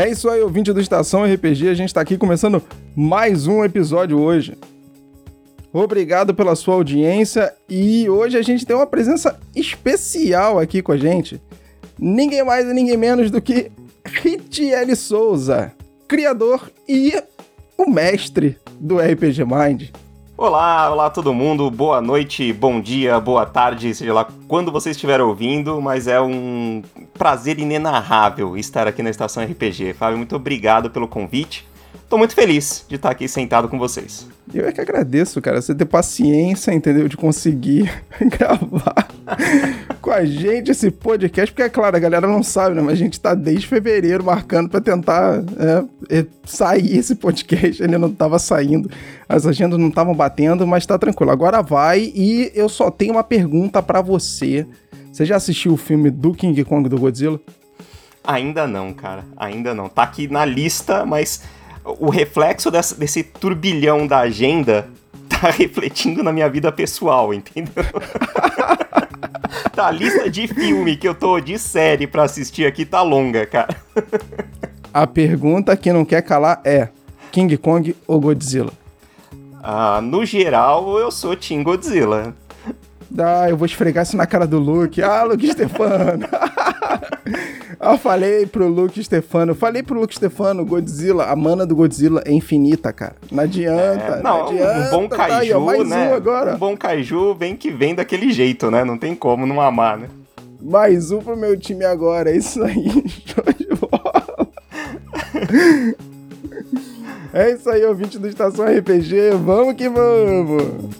É isso aí, ouvinte do Estação RPG. A gente está aqui começando mais um episódio hoje. Obrigado pela sua audiência e hoje a gente tem uma presença especial aqui com a gente. Ninguém mais e ninguém menos do que Ritiele Souza, criador e o mestre do RPG Mind. Olá, olá todo mundo, boa noite, bom dia, boa tarde, seja lá quando você estiver ouvindo, mas é um prazer inenarrável estar aqui na Estação RPG. Fábio, muito obrigado pelo convite. Tô muito feliz de estar aqui sentado com vocês. Eu é que agradeço, cara, você ter paciência, entendeu? De conseguir gravar com a gente esse podcast, porque é claro, a galera não sabe, né? Mas a gente tá desde fevereiro marcando para tentar é, sair esse podcast. Ele não tava saindo, as agendas não estavam batendo, mas tá tranquilo. Agora vai e eu só tenho uma pergunta para você. Você já assistiu o filme do King Kong do Godzilla? Ainda não, cara. Ainda não. Tá aqui na lista, mas o reflexo dessa, desse turbilhão da agenda tá refletindo na minha vida pessoal, entendeu? tá, a lista de filme que eu tô de série pra assistir aqui tá longa, cara. a pergunta que não quer calar é: King Kong ou Godzilla? Ah, no geral, eu sou Team Godzilla. Ah, eu vou esfregar isso na cara do Luke. Ah, Luke Stefano. Eu falei pro Luke Stefano, falei pro Luke Stefano, Godzilla, a mana do Godzilla é infinita, cara. Não adianta. É, não, não adianta, um bom tá kaiju, aí, né? Um, agora. um bom kaiju vem que vem daquele jeito, né? Não tem como não amar, né? Mais um pro meu time agora, é isso aí. Show de bola. é isso aí, ouvinte do Estação RPG. Vamos que vamos!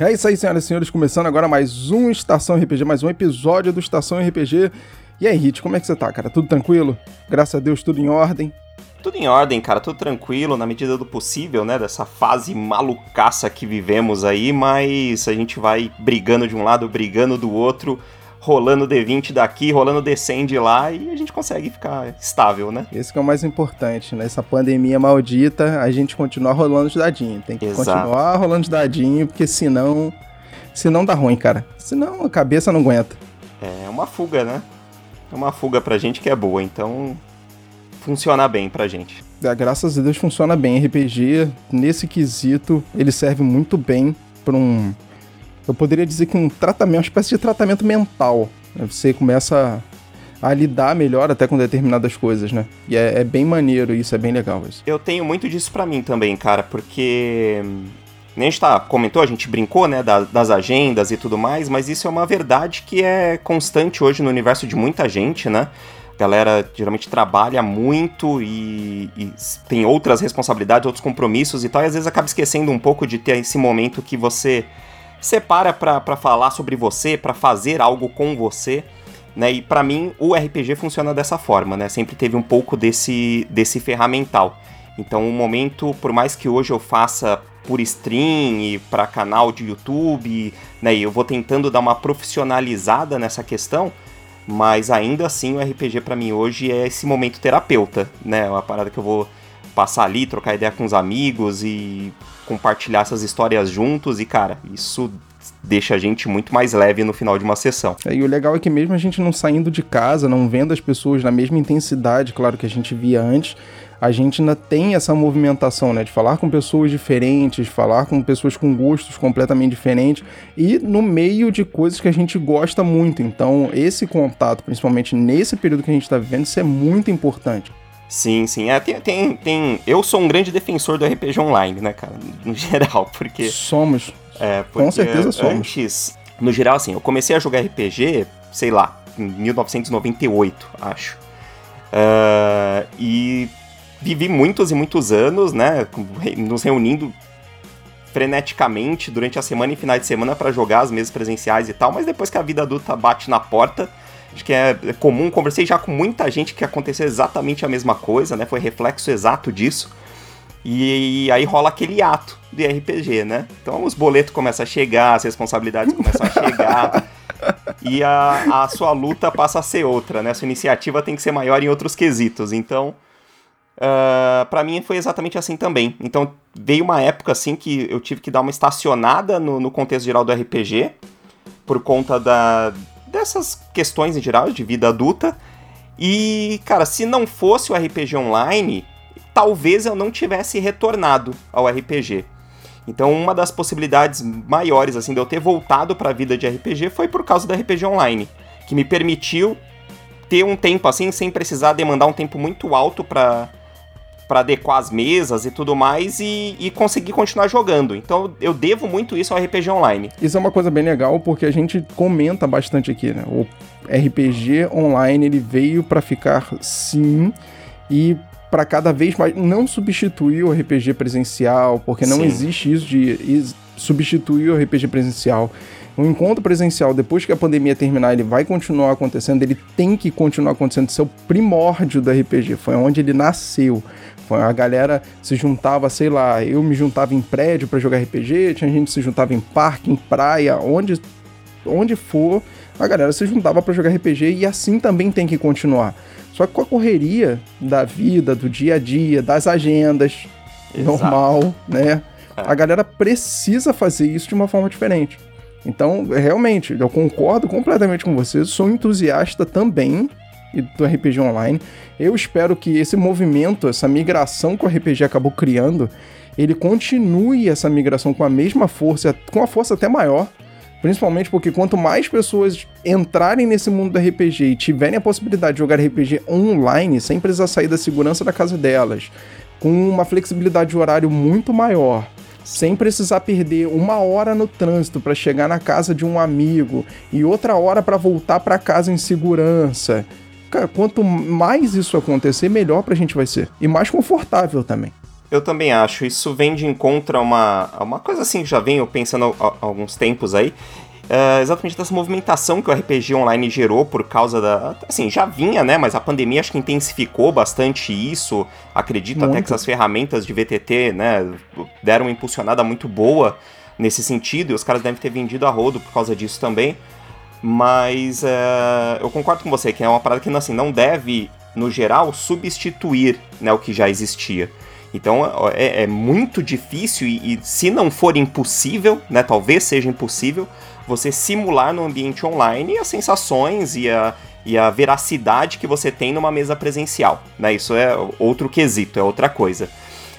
É isso aí, senhoras e senhores, começando agora mais um Estação RPG, mais um episódio do Estação RPG. E aí, Hit, como é que você tá, cara? Tudo tranquilo? Graças a Deus, tudo em ordem? Tudo em ordem, cara, tudo tranquilo, na medida do possível, né? Dessa fase malucaça que vivemos aí, mas a gente vai brigando de um lado, brigando do outro, rolando D20 daqui, rolando Descend lá e a gente consegue ficar estável, né? Esse que é o mais importante, né? pandemia maldita, a gente continuar rolando os dadinhos. Tem que Exato. continuar rolando os dadinhos, porque senão. Senão dá ruim, cara. Senão a cabeça não aguenta. É uma fuga, né? É uma fuga pra gente que é boa, então. Funciona bem pra gente. É, graças a Deus funciona bem. RPG, nesse quesito, ele serve muito bem pra um eu poderia dizer que um tratamento, uma espécie de tratamento mental. Né? Você começa a, lidar melhor até com determinadas coisas, né? E é, é bem maneiro isso, é bem legal isso. Eu tenho muito disso para mim também, cara, porque nem a gente tá, comentou, a gente brincou, né, das agendas e tudo mais, mas isso é uma verdade que é constante hoje no universo de muita gente, né? Galera geralmente trabalha muito e, e, tem outras responsabilidades, outros compromissos e tal, e às vezes acaba esquecendo um pouco de ter esse momento que você separa para falar sobre você, para fazer algo com você. Né? E para mim o RPG funciona dessa forma, né? Sempre teve um pouco desse, desse ferramental. Então, o momento, por mais que hoje eu faça por stream e para canal de YouTube, né? E eu vou tentando dar uma profissionalizada nessa questão, mas ainda assim o RPG para mim hoje é esse momento terapeuta, né? É uma parada que eu vou passar ali, trocar ideia com os amigos e compartilhar essas histórias juntos e, cara, isso deixa a gente muito mais leve no final de uma sessão. É, e o legal é que mesmo a gente não saindo de casa, não vendo as pessoas na mesma intensidade, claro, que a gente via antes, a gente ainda tem essa movimentação, né, de falar com pessoas diferentes, falar com pessoas com gostos completamente diferentes e no meio de coisas que a gente gosta muito. Então, esse contato, principalmente nesse período que a gente está vivendo, isso é muito importante. Sim, sim. É, tem, tem, tem, Eu sou um grande defensor do RPG online, né, cara? No geral, porque. Somos. É, porque Com certeza somos. Antes, no geral, assim, eu comecei a jogar RPG, sei lá, em 1998, acho. Uh, e vivi muitos e muitos anos, né, nos reunindo freneticamente durante a semana e finais de semana para jogar as mesas presenciais e tal, mas depois que a vida adulta bate na porta, acho que é, é comum, conversei já com muita gente que aconteceu exatamente a mesma coisa, né, foi reflexo exato disso. E aí rola aquele ato de RPG, né? Então os boletos começam a chegar, as responsabilidades começam a chegar. e a, a sua luta passa a ser outra, né? A sua iniciativa tem que ser maior em outros quesitos. Então, uh, para mim foi exatamente assim também. Então, veio uma época assim que eu tive que dar uma estacionada no, no contexto geral do RPG, por conta da, dessas questões em geral de vida adulta. E, cara, se não fosse o RPG online, talvez eu não tivesse retornado ao RPG. Então, uma das possibilidades maiores assim de eu ter voltado para a vida de RPG foi por causa do RPG online, que me permitiu ter um tempo assim sem precisar demandar um tempo muito alto para para adequar as mesas e tudo mais e, e, conseguir continuar jogando. Então eu devo muito isso ao RPG online. Isso é uma coisa bem legal porque a gente comenta bastante aqui, né? O RPG online ele veio para ficar sim e para cada vez mais não substituir o RPG presencial, porque não Sim. existe isso de substituir o RPG presencial. O encontro presencial, depois que a pandemia terminar, ele vai continuar acontecendo, ele tem que continuar acontecendo. Isso é o primórdio do RPG, foi onde ele nasceu. A galera se juntava, sei lá, eu me juntava em prédio para jogar RPG, tinha gente que se juntava em parque, em praia, onde, onde for, a galera se juntava para jogar RPG e assim também tem que continuar. Só que com a correria da vida, do dia a dia, das agendas, Exato. normal, né? É. A galera precisa fazer isso de uma forma diferente. Então, realmente, eu concordo completamente com você, sou entusiasta também do RPG online. Eu espero que esse movimento, essa migração que o RPG acabou criando, ele continue essa migração com a mesma força, com a força até maior, Principalmente porque quanto mais pessoas entrarem nesse mundo do RPG e tiverem a possibilidade de jogar RPG online, sem precisar sair da segurança da casa delas, com uma flexibilidade de horário muito maior, sem precisar perder uma hora no trânsito para chegar na casa de um amigo e outra hora para voltar para casa em segurança. Cara, quanto mais isso acontecer, melhor pra gente vai ser. E mais confortável também. Eu também acho. Isso vem de encontro a uma, a uma coisa assim que já venho pensando há, alguns tempos aí. Uh, exatamente dessa movimentação que o RPG online gerou por causa da. Assim, já vinha, né? Mas a pandemia acho que intensificou bastante isso. Acredito muito. até que essas ferramentas de VTT, né, deram uma impulsionada muito boa nesse sentido. E os caras devem ter vendido a rodo por causa disso também. Mas uh, eu concordo com você que é uma parada que assim, não deve, no geral, substituir né, o que já existia. Então é, é muito difícil e, e, se não for impossível, né, talvez seja impossível, você simular no ambiente online as sensações e a, e a veracidade que você tem numa mesa presencial. Né? Isso é outro quesito, é outra coisa.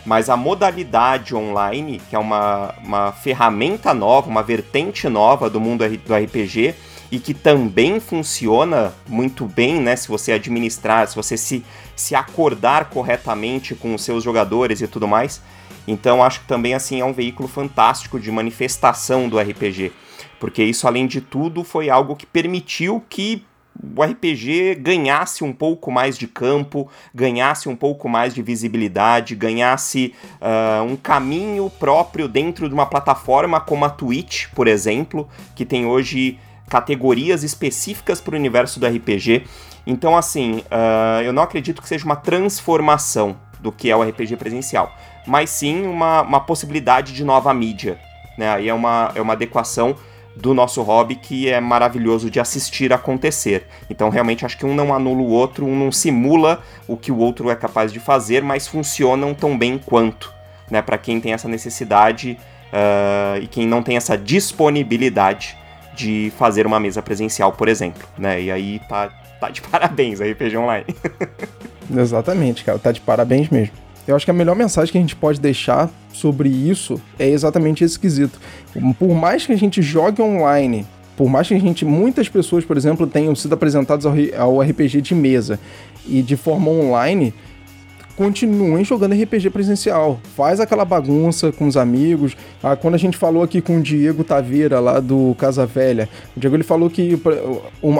Mas a modalidade online, que é uma, uma ferramenta nova, uma vertente nova do mundo do RPG, e que também funciona muito bem, né? Se você administrar, se você se, se acordar corretamente com os seus jogadores e tudo mais. Então acho que também assim é um veículo fantástico de manifestação do RPG, porque isso além de tudo foi algo que permitiu que o RPG ganhasse um pouco mais de campo, ganhasse um pouco mais de visibilidade, ganhasse uh, um caminho próprio dentro de uma plataforma como a Twitch, por exemplo, que tem hoje categorias específicas para o universo do RPG. Então, assim, uh, eu não acredito que seja uma transformação do que é o RPG presencial, mas sim uma, uma possibilidade de nova mídia. Né? Aí é uma, é uma adequação do nosso hobby que é maravilhoso de assistir acontecer. Então, realmente, acho que um não anula o outro, um não simula o que o outro é capaz de fazer, mas funcionam tão bem quanto. Né? Para quem tem essa necessidade uh, e quem não tem essa disponibilidade de fazer uma mesa presencial, por exemplo, né? E aí tá, tá de parabéns a RPG Online. Exatamente, cara, tá de parabéns mesmo. Eu acho que a melhor mensagem que a gente pode deixar sobre isso é exatamente esse quesito. Por mais que a gente jogue online, por mais que a gente, muitas pessoas, por exemplo, tenham sido apresentadas ao, ao RPG de mesa e de forma online, continuem jogando RPG presencial. Faz aquela bagunça com os amigos. Ah, quando a gente falou aqui com o Diego Taveira, lá do Casa Velha, o Diego ele falou que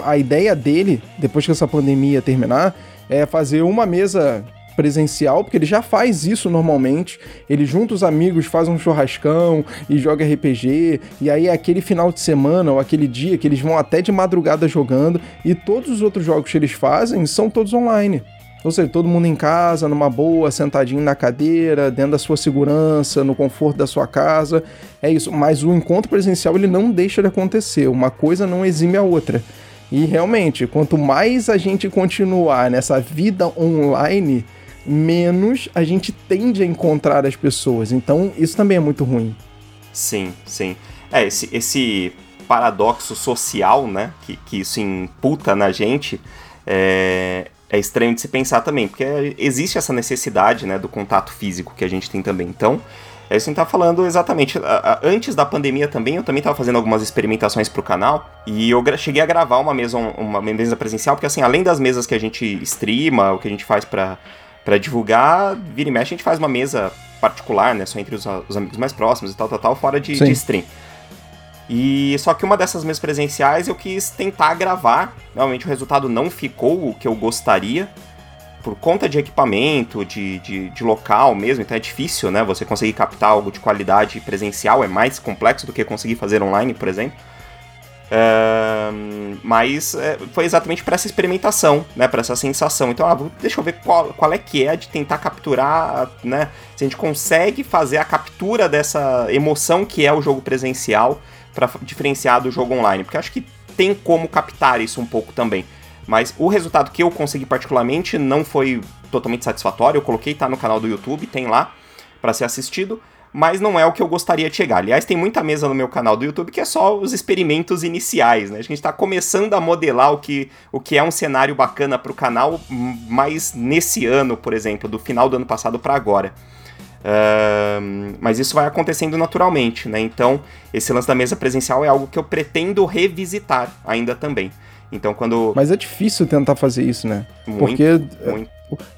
a ideia dele, depois que essa pandemia terminar, é fazer uma mesa presencial, porque ele já faz isso normalmente. Ele junta os amigos, faz um churrascão e joga RPG. E aí é aquele final de semana ou aquele dia que eles vão até de madrugada jogando. E todos os outros jogos que eles fazem são todos online. Ou seja, todo mundo em casa, numa boa, sentadinho na cadeira, dentro da sua segurança, no conforto da sua casa. É isso. Mas o encontro presencial ele não deixa de acontecer. Uma coisa não exime a outra. E realmente, quanto mais a gente continuar nessa vida online, menos a gente tende a encontrar as pessoas. Então, isso também é muito ruim. Sim, sim. É, esse, esse paradoxo social, né, que, que isso imputa na gente, é, é estranho de se pensar também, porque existe essa necessidade, né, do contato físico que a gente tem também. Então, é isso que a gente tá falando exatamente. Antes da pandemia também, eu também estava fazendo algumas experimentações pro canal, e eu cheguei a gravar uma mesa, uma mesa presencial, porque assim, além das mesas que a gente streama, o que a gente faz para divulgar, vira e mexe, a gente faz uma mesa particular, né, só entre os, os amigos mais próximos e tal, tal, tal, fora de, de stream. E só que uma dessas mesas presenciais eu quis tentar gravar. Realmente o resultado não ficou o que eu gostaria. Por conta de equipamento, de, de, de, local mesmo, então é difícil, né? Você conseguir captar algo de qualidade presencial, é mais complexo do que conseguir fazer online, por exemplo. Uh, mas é, foi exatamente para essa experimentação, né, para essa sensação. Então, ah, deixa eu ver qual, qual é que é de tentar capturar, né, se a gente consegue fazer a captura dessa emoção que é o jogo presencial para diferenciar do jogo online, porque acho que tem como captar isso um pouco também. Mas o resultado que eu consegui particularmente não foi totalmente satisfatório. Eu coloquei, tá no canal do YouTube, tem lá para ser assistido, mas não é o que eu gostaria de chegar. Aliás, tem muita mesa no meu canal do YouTube que é só os experimentos iniciais, né? A gente está começando a modelar o que, o que é um cenário bacana para o canal, mas nesse ano, por exemplo, do final do ano passado para agora. Uh, mas isso vai acontecendo naturalmente, né? Então, esse lance da mesa presencial é algo que eu pretendo revisitar ainda também. Então, quando. Mas é difícil tentar fazer isso, né? Muito, Porque é, muito.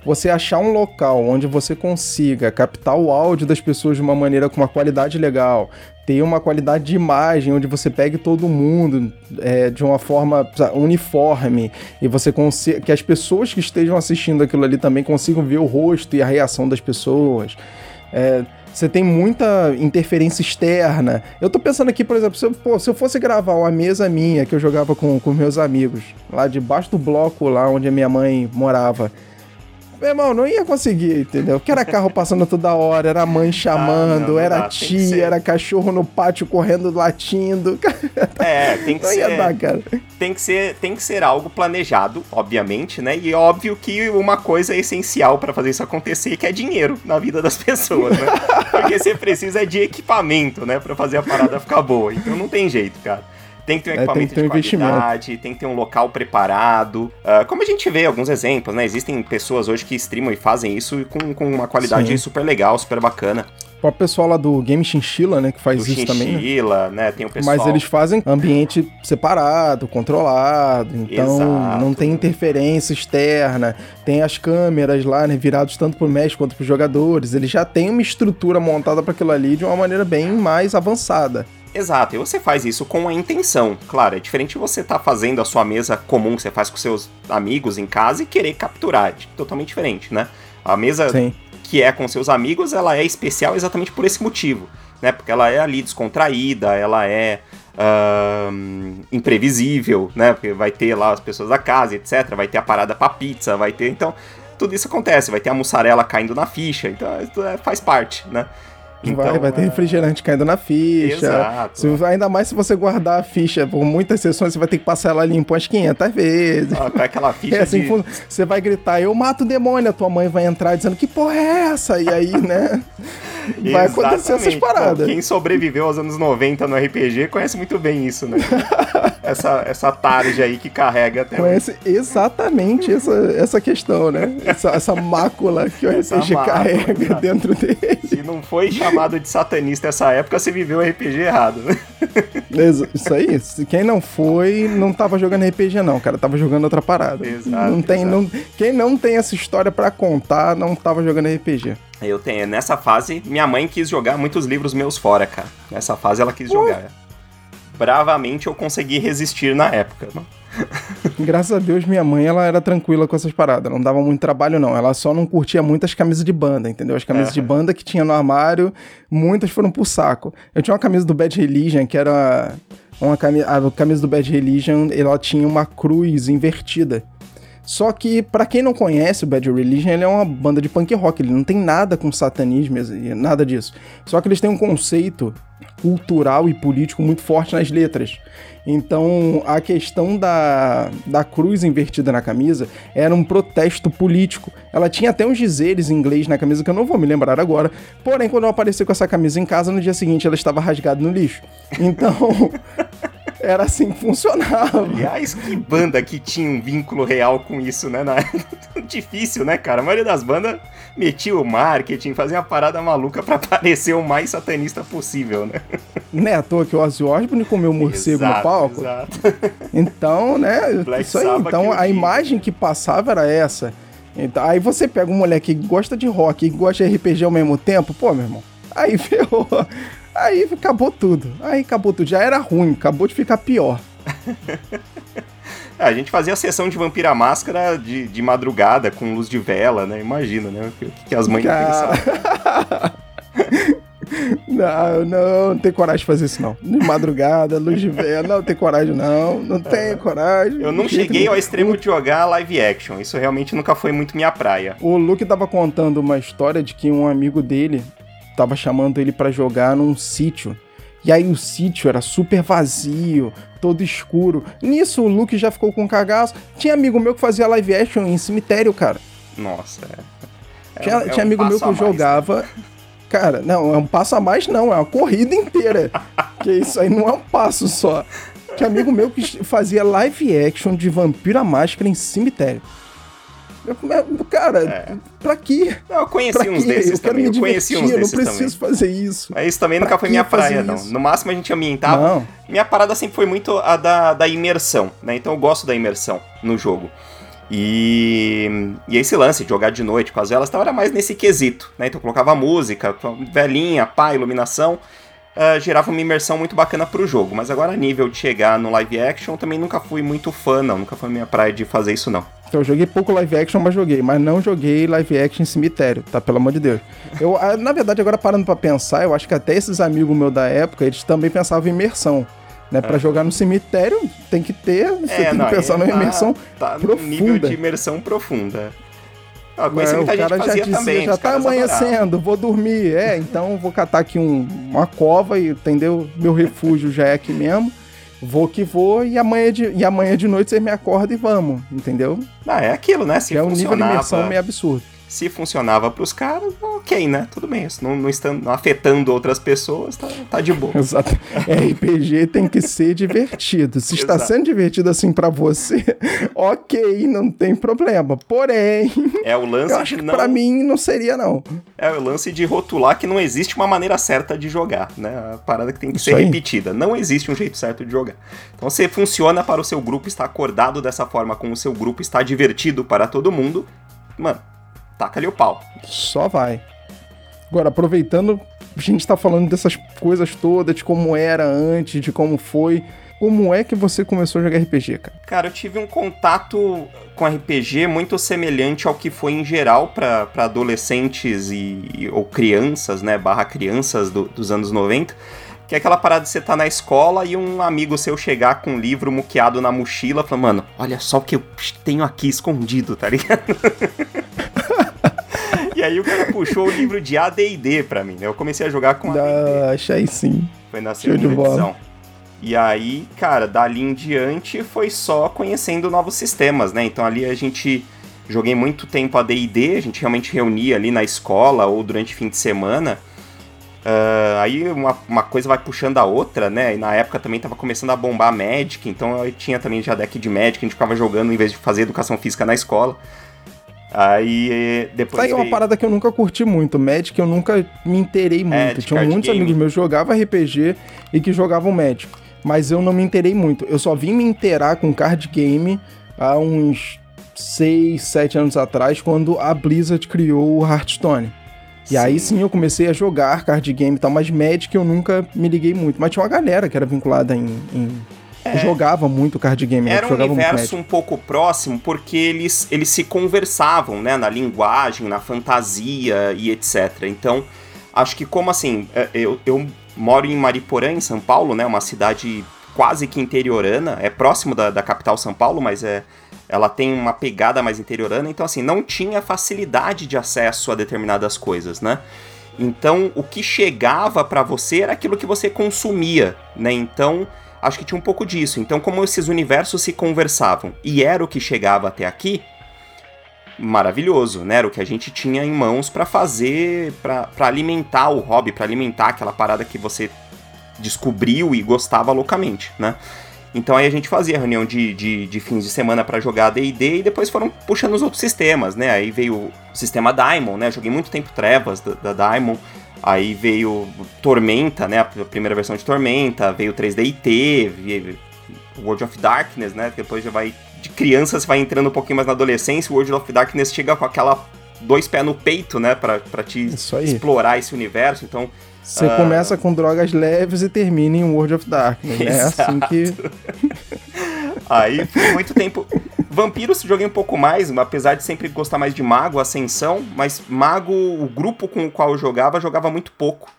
você achar um local onde você consiga captar o áudio das pessoas de uma maneira com uma qualidade legal, ter uma qualidade de imagem onde você pegue todo mundo é, de uma forma uniforme e você consiga que as pessoas que estejam assistindo aquilo ali também consigam ver o rosto e a reação das pessoas. É, você tem muita interferência externa. Eu tô pensando aqui, por exemplo, se eu, pô, se eu fosse gravar uma mesa minha que eu jogava com, com meus amigos, lá debaixo do bloco, lá onde a minha mãe morava. Meu irmão, não ia conseguir, entendeu? Porque era carro passando toda hora, era mãe chamando, ah, não, não era dá, tia, era cachorro no pátio correndo, latindo. É, tem que não ser. Ia dar, cara. Tem que ser, tem que ser algo planejado, obviamente, né? E óbvio que uma coisa é essencial para fazer isso acontecer, que é dinheiro na vida das pessoas, né? Porque você precisa de equipamento, né, para fazer a parada ficar boa. Então não tem jeito, cara. Tem que ter um é, equipamento ter um de qualidade, tem que ter um local preparado. Uh, como a gente vê alguns exemplos, né? Existem pessoas hoje que streamam e fazem isso com, com uma qualidade Sim. super legal, super bacana. O pessoal lá do Game Chinchilla, né, que faz do isso Chinchilla, também. Chinchilla, né? né, tem o pessoal. Mas eles fazem ambiente separado, controlado, então Exato. não tem interferência externa, tem as câmeras lá, né, virados tanto pro mestre quanto pros jogadores. Eles já têm uma estrutura montada para aquilo ali de uma maneira bem mais avançada. Exato, e você faz isso com a intenção. Claro, é diferente você estar tá fazendo a sua mesa comum que você faz com seus amigos em casa e querer capturar. É totalmente diferente, né? A mesa Sim. que é com seus amigos, ela é especial exatamente por esse motivo, né? Porque ela é ali descontraída, ela é uh, imprevisível, né? Porque vai ter lá as pessoas da casa, etc. Vai ter a parada pra pizza, vai ter. Então, tudo isso acontece. Vai ter a mussarela caindo na ficha. Então, é, faz parte, né? Então, vai, vai ter é... refrigerante caindo na ficha. Exato. Se, ainda mais se você guardar a ficha por muitas sessões, você vai ter que passar ela limpa umas 500 vezes. Ah, com aquela ficha. É assim, de... você vai gritar, eu mato o demônio, a tua mãe vai entrar dizendo, que porra é essa? E aí, né? vai acontecer essas paradas. quem sobreviveu aos anos 90 no RPG conhece muito bem isso, né? essa, essa tarde aí que carrega até Conhece exatamente essa, essa questão, né? Essa, essa mácula que o essa RPG mácula, carrega cara. dentro dele. Se não foi chamado de satanista essa época, você viveu o RPG errado, né? Isso aí. Quem não foi, não tava jogando RPG, não, cara. Tava jogando outra parada. Exato. Não tem, exato. Não, quem não tem essa história para contar, não tava jogando RPG. Eu tenho. Nessa fase, minha mãe quis jogar muitos livros meus fora, cara. Nessa fase ela quis jogar. Bravamente eu consegui resistir na época. Graças a Deus, minha mãe ela era tranquila com essas paradas, não dava muito trabalho, não. Ela só não curtia muito as camisas de banda, entendeu? As camisas é. de banda que tinha no armário, muitas foram pro saco. Eu tinha uma camisa do Bad Religion, que era uma camisa. A camisa do Bad Religion, ela tinha uma cruz invertida. Só que, para quem não conhece, o Bad Religion ele é uma banda de punk rock, ele não tem nada com satanismo, nada disso. Só que eles têm um conceito cultural e político muito forte nas letras. Então, a questão da, da cruz invertida na camisa era um protesto político. Ela tinha até uns dizeres em inglês na camisa que eu não vou me lembrar agora. Porém, quando eu apareci com essa camisa em casa, no dia seguinte ela estava rasgada no lixo. Então, era assim que funcionava. Aliás, que banda que tinha um vínculo real com isso, né? Na... Difícil, né, cara? A maioria das bandas metia o marketing, fazia uma parada maluca para parecer o mais satanista possível, né? Não é à toa que o Ozzy Osbourne comeu morcego exato, no palco. Exato. Então, né? Black isso aí. Então, a imagem que passava era essa. Então, aí você pega um moleque que gosta de rock e gosta de RPG ao mesmo tempo, pô, meu irmão. Aí ferrou. Aí acabou tudo. Aí acabou tudo. Já era ruim, acabou de ficar pior. a gente fazia a sessão de Vampira Máscara de, de madrugada, com luz de vela, né? Imagina, né? O que, que as mães pensavam. Não, não, não tem coragem de fazer isso, não. De madrugada, luz de vela, não tem coragem, não. Não tenho coragem. Eu não cheguei ao extremo de jogar live action. Isso realmente nunca foi muito minha praia. O Luke tava contando uma história de que um amigo dele tava chamando ele para jogar num sítio. E aí o sítio era super vazio, todo escuro. Nisso o Luke já ficou com cagaço. Tinha amigo meu que fazia live action em cemitério, cara. Nossa, é. é tinha, é tinha um amigo meu que mais, jogava. Né? Cara, não, é um passo a mais, não, é uma corrida inteira. que isso aí não é um passo só. Tinha amigo meu que fazia live action de Vampira Máscara em cemitério. Cara, é. pra quê? Eu conheci pra uns quê? desses eu também. eu conheci uns desses também. não preciso também. fazer isso. Mas isso também pra nunca foi minha praia, não. No máximo a gente ambientava. Não. Minha parada sempre foi muito a da, da imersão, né? Então eu gosto da imersão no jogo. E, e esse lance de jogar de noite com as velas então era mais nesse quesito, né? Então eu colocava música, velhinha, pá, iluminação. Uh, gerava uma imersão muito bacana pro jogo. Mas agora, a nível de chegar no live action, também nunca fui muito fã, não. Nunca foi minha praia de fazer isso, não. Então, eu joguei pouco live action, mas joguei. Mas não joguei live action em cemitério, tá? Pelo amor de Deus. Eu, na verdade, agora parando para pensar, eu acho que até esses amigos meus da época, eles também pensavam em imersão. Né, é. Pra jogar no cemitério, tem que ter. Você é, tem não, que pensar numa tá, imersão tá profunda. nível de imersão profunda. Ah, conheci muita gente fazia já disse, também. Já tá amanhecendo, adoravam. vou dormir. É, então vou catar aqui um, uma cova e, entendeu? Meu refúgio já é aqui mesmo. Vou que vou e amanhã de, e amanhã de noite você me acorda e vamos, entendeu? Ah, é aquilo, né? Se é um nível de imersão meio absurdo se funcionava para os caras, ok, né? Tudo bem. Se não, não estando afetando outras pessoas, tá, tá de boa. Exato. RPG tem que ser divertido. Se está sendo divertido assim para você, ok, não tem problema. Porém, é o lance eu acho que não... para mim não seria não. É o lance de rotular que não existe uma maneira certa de jogar, né? A parada que tem que Isso ser aí. repetida. Não existe um jeito certo de jogar. Então você funciona para o seu grupo estar acordado dessa forma, com o seu grupo está divertido para todo mundo. Mano, taca ali o pau. Só vai. Agora, aproveitando, a gente tá falando dessas coisas todas, de como era antes, de como foi. Como é que você começou a jogar RPG, cara? Cara, eu tive um contato com RPG muito semelhante ao que foi em geral para adolescentes e, ou crianças, né? Barra crianças do, dos anos 90. Que é aquela parada de você tá na escola e um amigo seu chegar com um livro muqueado na mochila, falando, mano, olha só o que eu tenho aqui escondido, tá ligado? E aí o cara puxou o livro de AD&D pra mim, né? Eu comecei a jogar com AD&D. Achei sim. Foi na segunda edição. E aí, cara, dali em diante foi só conhecendo novos sistemas, né? Então ali a gente joguei muito tempo AD&D, a gente realmente reunia ali na escola ou durante fim de semana Uh, aí uma, uma coisa vai puxando a outra, né? E na época também tava começando a bombar Magic, então eu tinha também já deck de Magic, a gente ficava jogando em vez de fazer educação física na escola. Aí depois. Tá aí uma parada que eu nunca curti muito. Magic eu nunca me inteirei é, muito. É, Tinha muitos game. amigos meus que jogavam RPG e que jogavam Magic. Mas eu não me inteirei muito. Eu só vim me inteirar com card game há uns 6, 7 anos atrás, quando a Blizzard criou o Hearthstone. E aí sim eu comecei a jogar card game e tal, mas Magic eu nunca me liguei muito. Mas tinha uma galera que era vinculada em. em... É, jogava muito card game. Né? Era um universo um pouco próximo porque eles, eles se conversavam, né? Na linguagem, na fantasia e etc. Então, acho que como assim, é, eu, eu moro em Mariporã, em São Paulo, né? Uma cidade quase que interiorana, é próximo da, da capital São Paulo, mas é, ela tem uma pegada mais interiorana, então assim, não tinha facilidade de acesso a determinadas coisas, né? Então, o que chegava para você era aquilo que você consumia, né? Então, acho que tinha um pouco disso. Então, como esses universos se conversavam e era o que chegava até aqui, maravilhoso, né? Era o que a gente tinha em mãos para fazer, para alimentar o hobby, para alimentar aquela parada que você descobriu e gostava loucamente, né? Então aí a gente fazia reunião de, de, de fins de semana para jogar D&D e depois foram puxando os outros sistemas, né? Aí veio o sistema Daimon, né? Joguei muito tempo Trevas da, da Daimon. Aí veio Tormenta, né? A primeira versão de Tormenta, veio 3DIT, veio World of Darkness, né? Depois já vai de criança você vai entrando um pouquinho mais na adolescência, o World of Darkness chega com aquela dois pés no peito, né, para te explorar esse universo. Então, você uh... começa com drogas leves e termina em World of Darkness. Né? É assim que. Aí, por muito tempo. Vampiros joguei um pouco mais, apesar de sempre gostar mais de Mago, Ascensão, mas Mago, o grupo com o qual eu jogava, jogava muito pouco.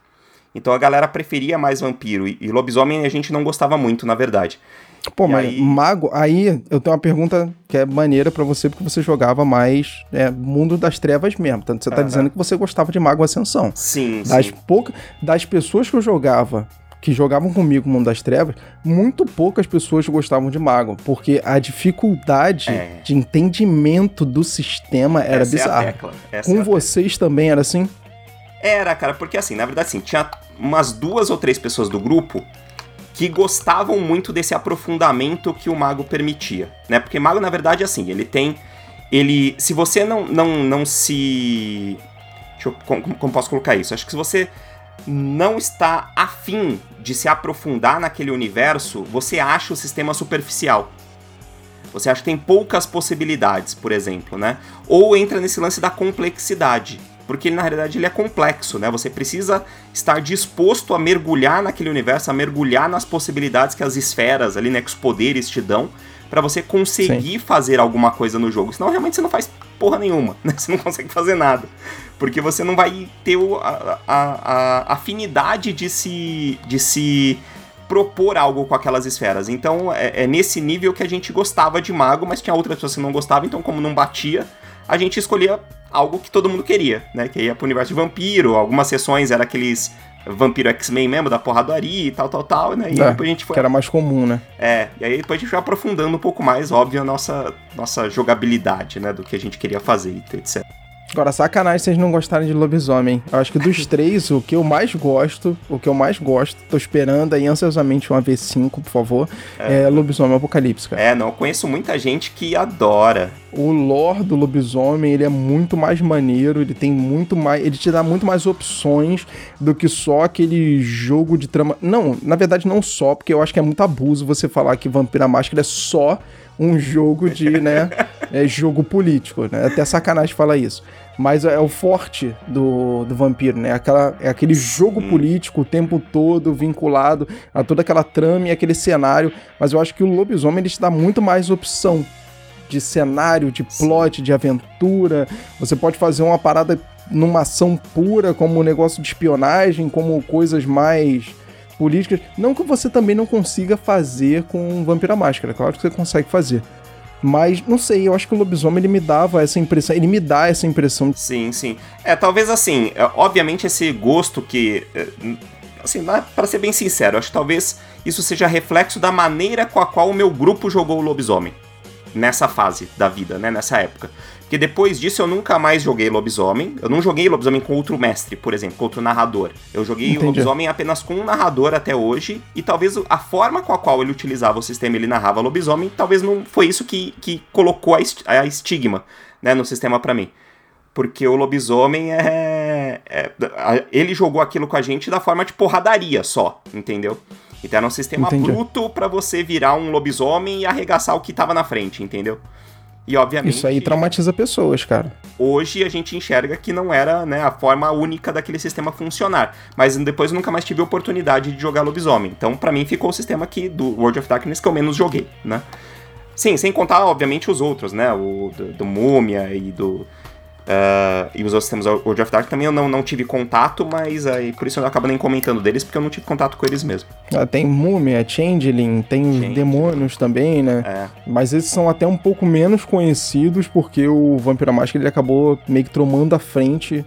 Então a galera preferia mais Vampiro. E, e Lobisomem a gente não gostava muito, na verdade. Pô, e mas aí... Mago, aí eu tenho uma pergunta que é maneira para você, porque você jogava mais é, Mundo das Trevas mesmo. Tanto você tá uhum. dizendo que você gostava de Mago Ascensão. Sim, das sim. Pouca, das pessoas que eu jogava, que jogavam comigo Mundo das Trevas, muito poucas pessoas gostavam de Mago, porque a dificuldade é. de entendimento do sistema era Essa bizarra. É Com é vocês também era assim? Era, cara, porque assim, na verdade, assim, tinha umas duas ou três pessoas do grupo que gostavam muito desse aprofundamento que o mago permitia, né? Porque mago na verdade é assim, ele tem ele se você não não não se deixa eu, como, como posso colocar isso? Acho que se você não está afim de se aprofundar naquele universo, você acha o sistema superficial. Você acha que tem poucas possibilidades, por exemplo, né? Ou entra nesse lance da complexidade porque na realidade ele é complexo, né? Você precisa estar disposto a mergulhar naquele universo, a mergulhar nas possibilidades que as esferas ali, né, que os poderes te dão, para você conseguir Sim. fazer alguma coisa no jogo. Senão realmente você não faz porra nenhuma, né? Você não consegue fazer nada. Porque você não vai ter a, a, a afinidade de se, de se propor algo com aquelas esferas. Então é, é nesse nível que a gente gostava de mago, mas tinha outras pessoas que não gostavam, então como não batia, a gente escolhia algo que todo mundo queria, né? Que ia pro universo de vampiro, algumas sessões eram aqueles vampiro X-Men mesmo, da porradaria e tal, tal, tal, né? E é, depois a gente foi... Que era mais comum, né? É, e aí depois a gente foi aprofundando um pouco mais, óbvio, a nossa, nossa jogabilidade, né? Do que a gente queria fazer, etc. Agora, sacanagem vocês não gostarem de lobisomem. Eu acho que dos três, o que eu mais gosto, o que eu mais gosto, tô esperando aí ansiosamente uma V5, por favor, é, é Lobisomem Apocalipse, cara. É, não, conheço muita gente que adora. O lore do lobisomem, ele é muito mais maneiro, ele tem muito mais. Ele te dá muito mais opções do que só aquele jogo de trama. Não, na verdade, não só, porque eu acho que é muito abuso você falar que Vampira Máscara é só um jogo de, né, é jogo político, né? Até sacanagem falar isso. Mas é o forte do, do vampiro, né? Aquela, é aquele jogo político o tempo todo vinculado a toda aquela trama e aquele cenário. Mas eu acho que o lobisomem ele te dá muito mais opção de cenário, de plot, de aventura. Você pode fazer uma parada numa ação pura, como um negócio de espionagem, como coisas mais políticas. Não que você também não consiga fazer com Vampira Máscara, claro que você consegue fazer. Mas, não sei, eu acho que o lobisomem ele me dava essa impressão, ele me dá essa impressão. Sim, sim. É, talvez assim, é, obviamente esse gosto que. É, assim, para ser bem sincero, acho que talvez isso seja reflexo da maneira com a qual o meu grupo jogou o lobisomem. Nessa fase da vida, né? Nessa época. Porque depois disso eu nunca mais joguei lobisomem. Eu não joguei lobisomem com outro mestre, por exemplo, com outro narrador. Eu joguei Entendi. lobisomem apenas com um narrador até hoje. E talvez a forma com a qual ele utilizava o sistema, ele narrava lobisomem, talvez não foi isso que, que colocou a, a estigma né, no sistema para mim. Porque o lobisomem é, é, Ele jogou aquilo com a gente da forma de porradaria só, entendeu? Então era um sistema Entendi. bruto para você virar um lobisomem e arregaçar o que tava na frente, entendeu? E obviamente. Isso aí traumatiza pessoas, cara. Hoje a gente enxerga que não era né, a forma única daquele sistema funcionar. Mas depois eu nunca mais tive oportunidade de jogar lobisomem. Então, para mim, ficou o sistema aqui do World of Darkness que eu menos joguei, né? Sim, sem contar, obviamente, os outros, né? O do, do Múmia e do Uh, e os outros sistemas World of Dark também eu não, não tive contato, mas aí por isso eu acabo nem comentando deles, porque eu não tive contato com eles mesmo. Ah, tem Múmia, Changeling, tem Change. os demônios também, né? É. Mas esses são até um pouco menos conhecidos, porque o Vampira Máscara ele acabou meio que tomando a frente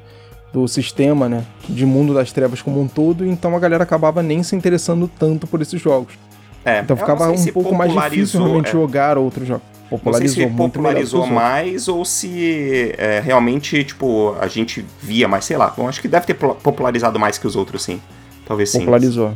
do sistema, né? De mundo das trevas como um todo, então a galera acabava nem se interessando tanto por esses jogos. É, então ficava um pouco mais difícil realmente é. jogar outros jogos popularizou não sei se popularizou mais ou se é, realmente, tipo, a gente via mais, sei lá. Bom, acho que deve ter popularizado mais que os outros, sim. Talvez sim. Popularizou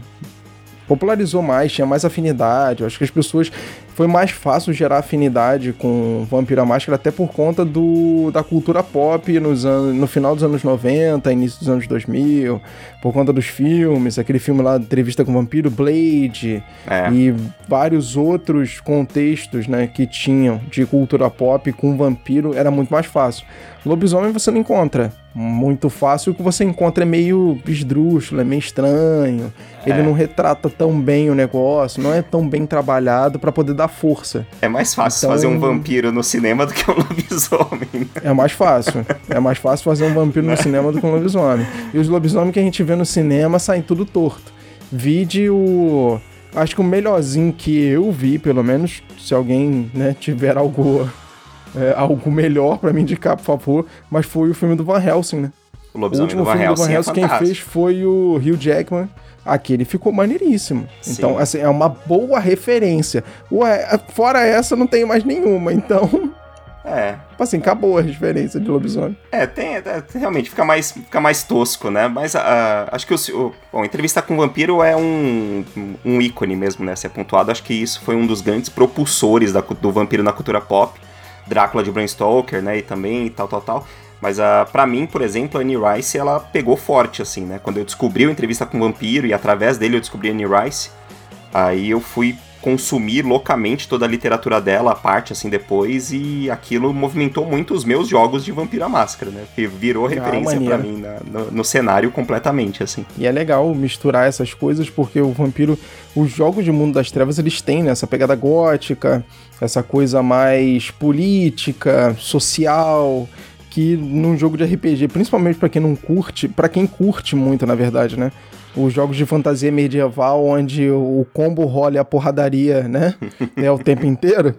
popularizou mais, tinha mais afinidade. Eu acho que as pessoas. Foi mais fácil gerar afinidade com Vampira Máscara, até por conta do, da cultura pop nos anos, no final dos anos 90, início dos anos 2000, por conta dos filmes, aquele filme lá, Entrevista com o Vampiro, Blade, é. e vários outros contextos né, que tinham de cultura pop com vampiro, era muito mais fácil. Lobisomem você não encontra muito fácil, o que você encontra é meio esdrúxulo, é meio estranho. É. Ele não retrata tão bem o negócio, não é tão bem trabalhado para poder dar força. É mais fácil então, fazer um vampiro no cinema do que um lobisomem. É mais fácil. é mais fácil fazer um vampiro no cinema do que um lobisomem. E os lobisomens que a gente vê no cinema saem tudo torto. Vide o. Acho que o melhorzinho que eu vi, pelo menos, se alguém né, tiver algo é, algo melhor para me indicar, por favor, mas foi o filme do Van Helsing, né? O, o último filme do Van é Helsing, é quem fez foi o Hugh Jackman. Aquele ficou maneiríssimo. Sim. Então, assim, é uma boa referência. Ué, fora essa, não tem mais nenhuma, então. É. Tipo assim, acabou a referência de lobisomem. É, tem, é, realmente fica mais, fica mais tosco, né? Mas uh, acho que o, o bom, entrevista com o vampiro é um, um ícone mesmo, né? Ser pontuado. Acho que isso foi um dos grandes propulsores da, do vampiro na cultura pop. Drácula de Bram Stoker, né, e também tal, tal, tal. Mas uh, para mim, por exemplo, a Annie Rice, ela pegou forte, assim, né? Quando eu descobri o Entrevista com o Vampiro e através dele eu descobri a Annie Rice, aí eu fui consumir loucamente toda a literatura dela, a parte assim depois, e aquilo movimentou muito os meus jogos de Vampira Máscara, né? Que virou ah, referência ah, para mim na, no, no, cenário completamente, assim. E é legal misturar essas coisas, porque o Vampiro, os jogos de Mundo das Trevas, eles têm né, essa pegada gótica, essa coisa mais política, social, que num jogo de RPG, principalmente para quem não curte, para quem curte muito, na verdade, né? os jogos de fantasia medieval onde o combo rola e a porradaria, né? é o tempo inteiro.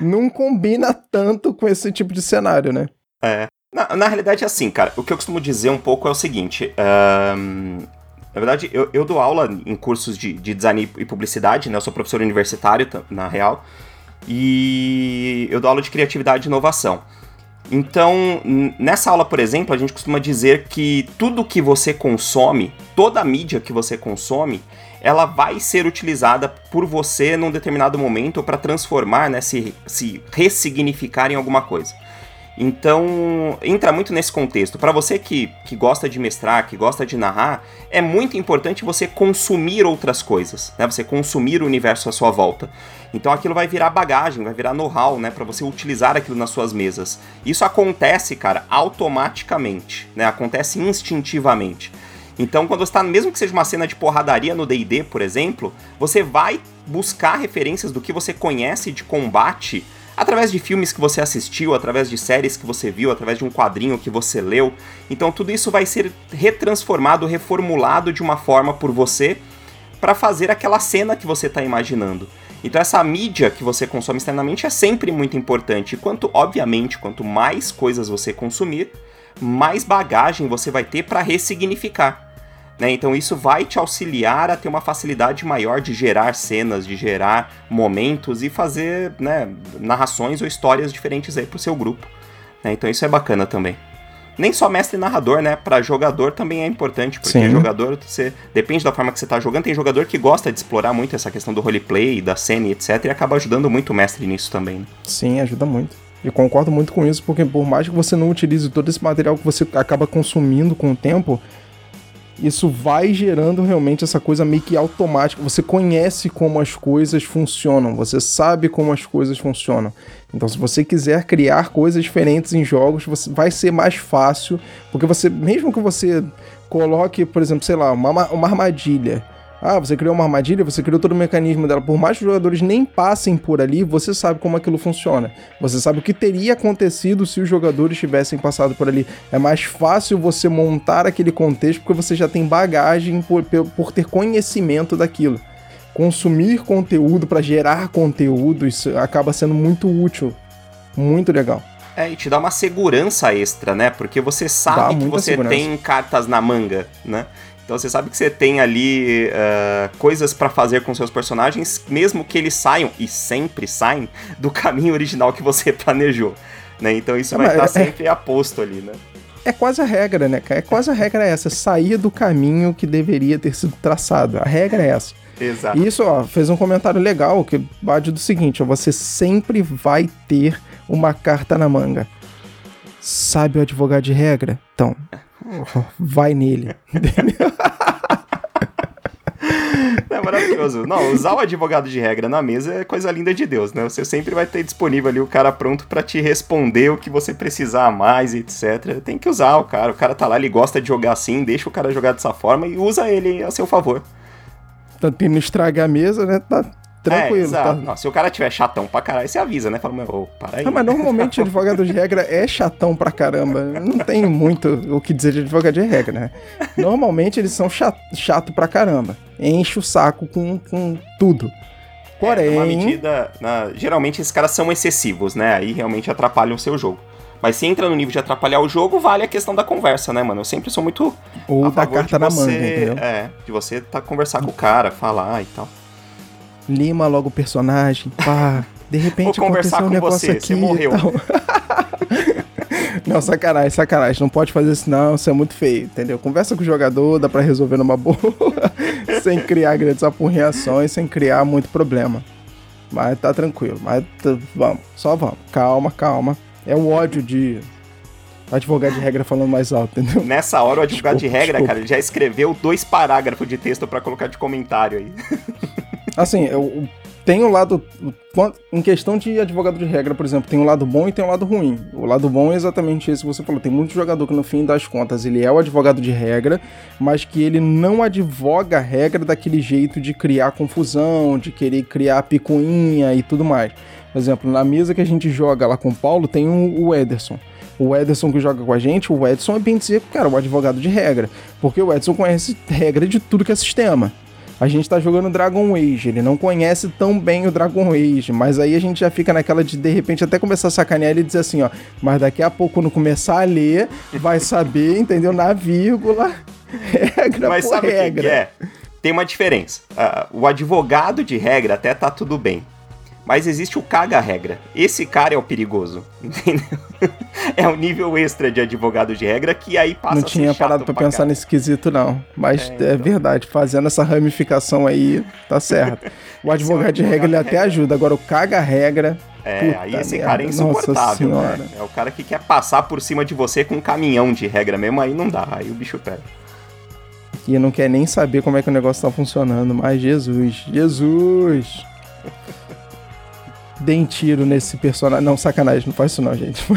Não combina tanto com esse tipo de cenário, né? É. Na, na realidade, é assim, cara. O que eu costumo dizer um pouco é o seguinte. Um, na verdade, eu, eu, dou aula em cursos de, de design e publicidade, né? Eu sou professor universitário, na real. E eu dou aula de criatividade e inovação. Então, nessa aula, por exemplo, a gente costuma dizer que tudo que você consome, toda a mídia que você consome, ela vai ser utilizada por você num determinado momento para transformar, né, se, se ressignificar em alguma coisa. Então, entra muito nesse contexto. Para você que, que gosta de mestrar, que gosta de narrar, é muito importante você consumir outras coisas, né? Você consumir o universo à sua volta. Então aquilo vai virar bagagem, vai virar know-how, né, para você utilizar aquilo nas suas mesas. Isso acontece, cara, automaticamente, né? Acontece instintivamente. Então, quando você tá, mesmo que seja uma cena de porradaria no D&D, por exemplo, você vai buscar referências do que você conhece de combate através de filmes que você assistiu, através de séries que você viu, através de um quadrinho que você leu. Então, tudo isso vai ser retransformado, reformulado de uma forma por você para fazer aquela cena que você está imaginando. Então essa mídia que você consome externamente é sempre muito importante. E quanto, obviamente, quanto mais coisas você consumir, mais bagagem você vai ter para ressignificar. Né? Então isso vai te auxiliar a ter uma facilidade maior de gerar cenas, de gerar momentos e fazer né, narrações ou histórias diferentes aí pro seu grupo. Né? Então isso é bacana também. Nem só mestre e narrador, né? Para jogador também é importante, porque Sim. jogador, você depende da forma que você tá jogando. Tem jogador que gosta de explorar muito essa questão do roleplay, da cena e etc. E acaba ajudando muito o mestre nisso também. Né? Sim, ajuda muito. E concordo muito com isso, porque por mais que você não utilize todo esse material que você acaba consumindo com o tempo, isso vai gerando realmente essa coisa meio que automática. Você conhece como as coisas funcionam, você sabe como as coisas funcionam. Então, se você quiser criar coisas diferentes em jogos, você vai ser mais fácil, porque você, mesmo que você coloque, por exemplo, sei lá, uma, uma armadilha ah, você criou uma armadilha, você criou todo o mecanismo dela. Por mais que os jogadores nem passem por ali, você sabe como aquilo funciona. Você sabe o que teria acontecido se os jogadores tivessem passado por ali. É mais fácil você montar aquele contexto porque você já tem bagagem por, por ter conhecimento daquilo. Consumir conteúdo para gerar conteúdo, isso acaba sendo muito útil. Muito legal. É, e te dá uma segurança extra, né? Porque você sabe que você segurança. tem cartas na manga, né? Então você sabe que você tem ali uh, coisas para fazer com seus personagens, mesmo que eles saiam, e sempre saem, do caminho original que você planejou. Né? Então isso é, vai estar tá é, sempre aposto ali, né? É quase a regra, né, É quase a regra essa, sair do caminho que deveria ter sido traçado. A regra é essa. Exato. E isso, ó, fez um comentário legal que bate do seguinte, ó, você sempre vai ter uma carta na manga. Sabe o advogado de regra? Então, vai nele. É maravilhoso. Não, usar o advogado de regra na mesa é coisa linda de Deus, né? Você sempre vai ter disponível ali o cara pronto para te responder o que você precisar mais, etc. Tem que usar o cara. O cara tá lá, ele gosta de jogar assim, deixa o cara jogar dessa forma e usa ele a seu favor. Tá tendo estragar a mesa, né? Tá Tranquilo. É, tá? Não, se o cara tiver chatão pra caralho, você avisa, né? Fala, meu, para aí. Ah, mas normalmente advogado de regra é chatão pra caramba. Não tem muito o que dizer de advogado de regra, né? Normalmente eles são chato, chato pra caramba. Enche o saco com, com tudo. Porém. É, medida, na, geralmente esses caras são excessivos, né? Aí realmente atrapalham o seu jogo. Mas se entra no nível de atrapalhar o jogo, vale a questão da conversa, né, mano? Eu sempre sou muito. Ou da carta na manga, entendeu? É, de você tá conversar com o cara, falar e tal lima logo o personagem, pá. De repente Vou aconteceu um negócio você, aqui. Você morreu. não, sacanagem, sacanagem. Não pode fazer isso, não. Isso é muito feio, entendeu? Conversa com o jogador, dá pra resolver numa boa, sem criar grandes apurreações, sem criar muito problema. Mas tá tranquilo. Mas vamos, só vamos. Calma, calma. É o ódio de advogado de regra falando mais alto, entendeu? Nessa hora, o advogado desculpa, de regra, desculpa. cara, ele já escreveu dois parágrafos de texto para colocar de comentário aí. Assim, eu tenho o lado. Em questão de advogado de regra, por exemplo, tem um lado bom e tem um lado ruim. O lado bom é exatamente esse que você falou. Tem muito jogador que, no fim das contas, ele é o advogado de regra, mas que ele não advoga a regra daquele jeito de criar confusão, de querer criar picuinha e tudo mais. Por exemplo, na mesa que a gente joga lá com o Paulo, tem o Ederson o Ederson que joga com a gente, o Edson é bem dizer, cara, o advogado de regra. Porque o Edson conhece regra de tudo que é sistema a gente tá jogando Dragon Age, ele não conhece tão bem o Dragon Age, mas aí a gente já fica naquela de de repente até começar a sacanear ele e dizer assim, ó, mas daqui a pouco quando começar a ler, vai saber, entendeu? Na vírgula, regra mas por sabe regra. Que é? Tem uma diferença. Uh, o advogado de regra até tá tudo bem. Mas existe o caga-regra. Esse cara é o perigoso, entendeu? é o um nível extra de advogado de regra que aí passa Não tinha parado pra, pra pensar nesse quesito, não. Mas é, é então... é, verdade, fazendo essa ramificação aí, tá certo. O advogado de regra ele até ajuda, agora o caga-regra. É, aí esse merda. cara é insuportável, né? É o cara que quer passar por cima de você com um caminhão de regra mesmo, aí não dá, aí o bicho pega. E não quer nem saber como é que o negócio tá funcionando, mas Jesus, Jesus! deem tiro nesse personagem. Não, sacanagem, não faz isso não, gente.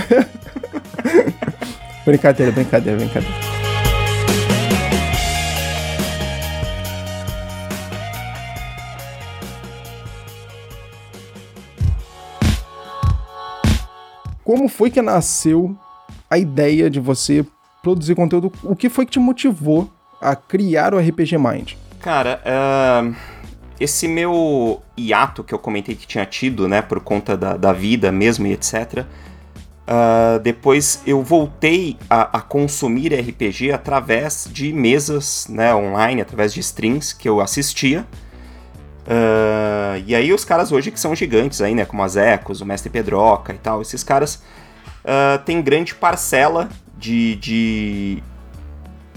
brincadeira, brincadeira, brincadeira. Como foi que nasceu a ideia de você produzir conteúdo? O que foi que te motivou a criar o RPG Mind? Cara, uh esse meu hiato que eu comentei que tinha tido, né, por conta da, da vida mesmo e etc. Uh, ah, depois eu voltei a, a, consumir RPG através de mesas né, online, através de streams que eu assistia. Uh, e aí os caras hoje que são gigantes aí, né? Como as Ecos, o Mestre Pedroca e tal, esses caras uh, tem grande parcela de, de,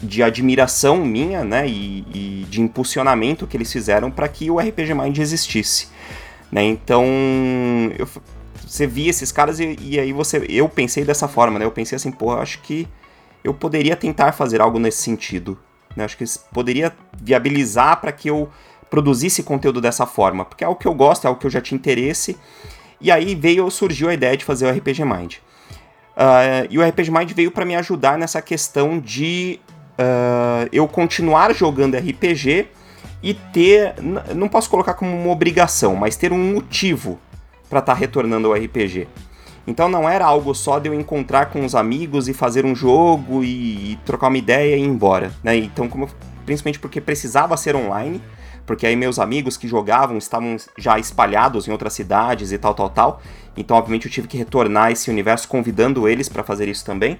de admiração minha, né, e, e, de impulsionamento que eles fizeram para que o RPG Mind existisse. Né? Então, eu, você via esses caras e, e, aí você, eu pensei dessa forma, né? Eu pensei assim, pô, acho que eu poderia tentar fazer algo nesse sentido. Né? Acho que poderia viabilizar para que eu produzisse conteúdo dessa forma, porque é algo que eu gosto, é algo que eu já tinha interesse. E aí veio, surgiu a ideia de fazer o RPG Mind. Uh, e o RPG Mind veio para me ajudar nessa questão de uh, eu continuar jogando RPG e ter, não posso colocar como uma obrigação, mas ter um motivo para estar tá retornando ao RPG. Então não era algo só de eu encontrar com os amigos e fazer um jogo e, e trocar uma ideia e ir embora, né? Então, como, principalmente porque precisava ser online, porque aí meus amigos que jogavam estavam já espalhados em outras cidades e tal, tal, tal. Então, obviamente, eu tive que retornar esse universo convidando eles para fazer isso também.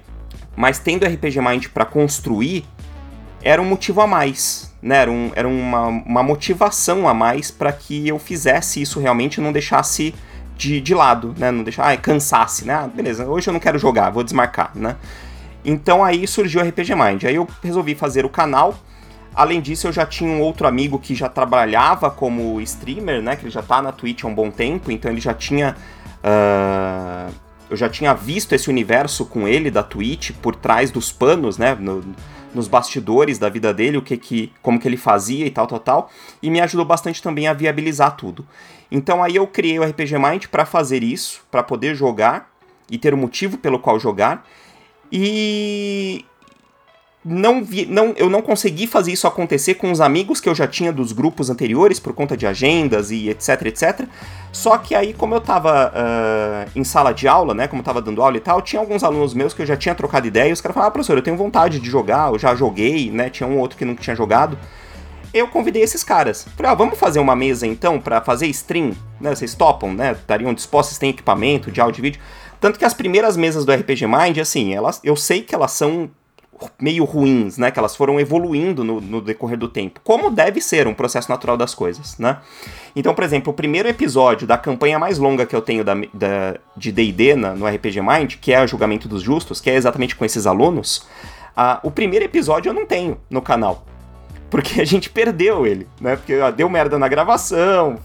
Mas tendo RPG Mind para construir, era um motivo a mais, né? Era, um, era uma, uma motivação a mais para que eu fizesse isso realmente não deixasse de, de lado, né? Não deixar, ah, cansasse, né? Ah, beleza, hoje eu não quero jogar, vou desmarcar, né? Então aí surgiu o RPG Mind. Aí eu resolvi fazer o canal. Além disso, eu já tinha um outro amigo que já trabalhava como streamer, né? Que ele já tá na Twitch há um bom tempo, então ele já tinha. Uh, eu já tinha visto esse universo com ele da Twitch por trás dos panos, né? No, nos bastidores da vida dele, o que que, como que ele fazia e tal, tal, tal, e me ajudou bastante também a viabilizar tudo. Então aí eu criei o RPG Mind para fazer isso, para poder jogar e ter um motivo pelo qual jogar. E não vi, não, eu não consegui fazer isso acontecer com os amigos que eu já tinha dos grupos anteriores por conta de agendas e etc, etc. Só que aí, como eu tava uh, em sala de aula, né, como eu tava dando aula e tal, tinha alguns alunos meus que eu já tinha trocado ideia e os caras falaram, ah, professor, eu tenho vontade de jogar, eu já joguei, né, tinha um outro que não tinha jogado. Eu convidei esses caras. Falei, ah, vamos fazer uma mesa então para fazer stream, né, vocês topam, né, estariam dispostos, têm equipamento de áudio e vídeo. Tanto que as primeiras mesas do RPG Mind, assim, elas, eu sei que elas são meio ruins, né? Que elas foram evoluindo no, no, decorrer do tempo. Como deve ser um processo natural das coisas, né? Então, por exemplo, o primeiro episódio da campanha mais longa que eu tenho da, da, de D&D no RPG Mind, que é o Julgamento dos Justos, que é exatamente com esses alunos, o primeiro episódio eu não tenho no canal. Porque a gente perdeu ele, né? Porque deu merda na gravação,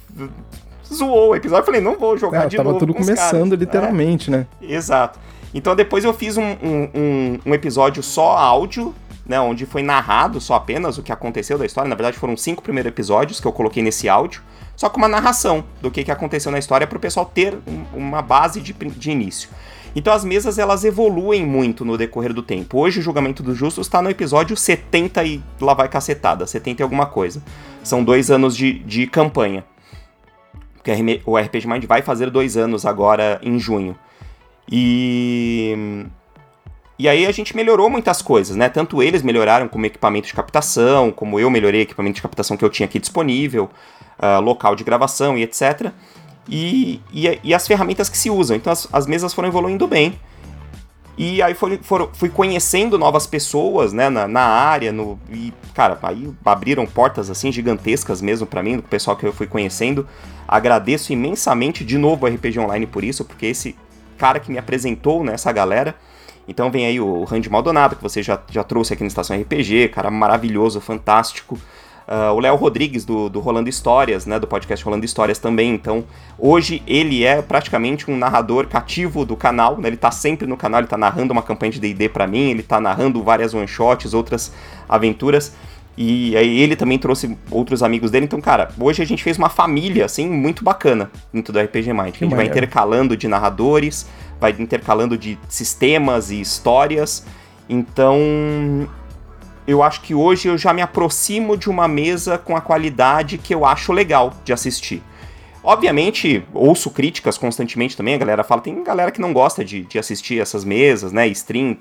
zoou o episódio. Eu falei, não vou jogar é, de tava novo tudo começando, literalmente, é, né? Exato. Então depois eu fiz um, um, um, episódio só áudio, né, onde foi narrado só apenas o que aconteceu da história. Na verdade, foram cinco primeiros episódios que eu coloquei nesse áudio, só com uma narração do que, que aconteceu na história para o pessoal ter um, uma base de, de início. Então as mesas elas evoluem muito no decorrer do tempo. Hoje o Julgamento dos Justos está no episódio 70 e lá vai cacetada, 70 e alguma coisa. São dois anos de, de campanha. O RPG Mind vai fazer dois anos agora em junho. E e aí a gente melhorou muitas coisas, né? Tanto eles melhoraram como equipamento de captação, como eu melhorei equipamento de captação que eu tinha aqui disponível, uh, local de gravação e etc. E, e, e, as ferramentas que se usam. Então as, as mesas foram evoluindo bem. E aí foi, for, fui conhecendo novas pessoas, né, na, na área, no, e, cara, aí abriram portas, assim, gigantescas mesmo para mim, do pessoal que eu fui conhecendo. Agradeço imensamente de novo o RPG Online por isso, porque esse cara que me apresentou nessa né, galera. Então vem aí o Randy Maldonado, que você já, já trouxe aqui na Estação RPG, cara maravilhoso, fantástico. Uh, o Léo Rodrigues, do, do Rolando Histórias, né, do podcast Rolando Histórias também. Então, hoje ele é praticamente um narrador cativo do canal, né, ele tá sempre no canal, ele tá narrando uma campanha de D&D para mim, ele tá narrando várias one-shots, outras aventuras. E aí ele também trouxe outros amigos dele. Então, cara, hoje a gente fez uma família, assim, muito bacana dentro do RPG Mind. A gente vai intercalando de narradores, vai intercalando de sistemas e histórias. Então, eu acho que hoje eu já me aproximo de uma mesa com a qualidade que eu acho legal de assistir. Obviamente, ouço críticas constantemente também, a galera fala, tem galera que não gosta de, de assistir essas mesas, né, stream,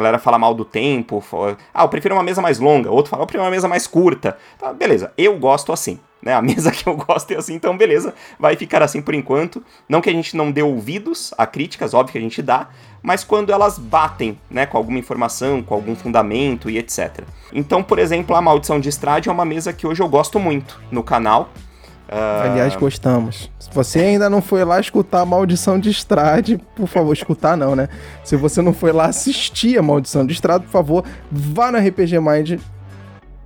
galera fala mal do tempo. Fala, ah, eu prefiro uma mesa mais longa. Outro fala, eu prefiro uma mesa mais curta. Tá, beleza, eu gosto assim. Né? A mesa que eu gosto é assim, então beleza, vai ficar assim por enquanto. Não que a gente não dê ouvidos a críticas, óbvio que a gente dá, mas quando elas batem né, com alguma informação, com algum fundamento e etc. Então, por exemplo, a Maldição de Estrade é uma mesa que hoje eu gosto muito no canal. Uh... Aliás, gostamos. Se você ainda não foi lá escutar a Maldição de Estrade, por favor, escutar não, né? Se você não foi lá assistir a Maldição de Estrade, por favor, vá no RPG Mind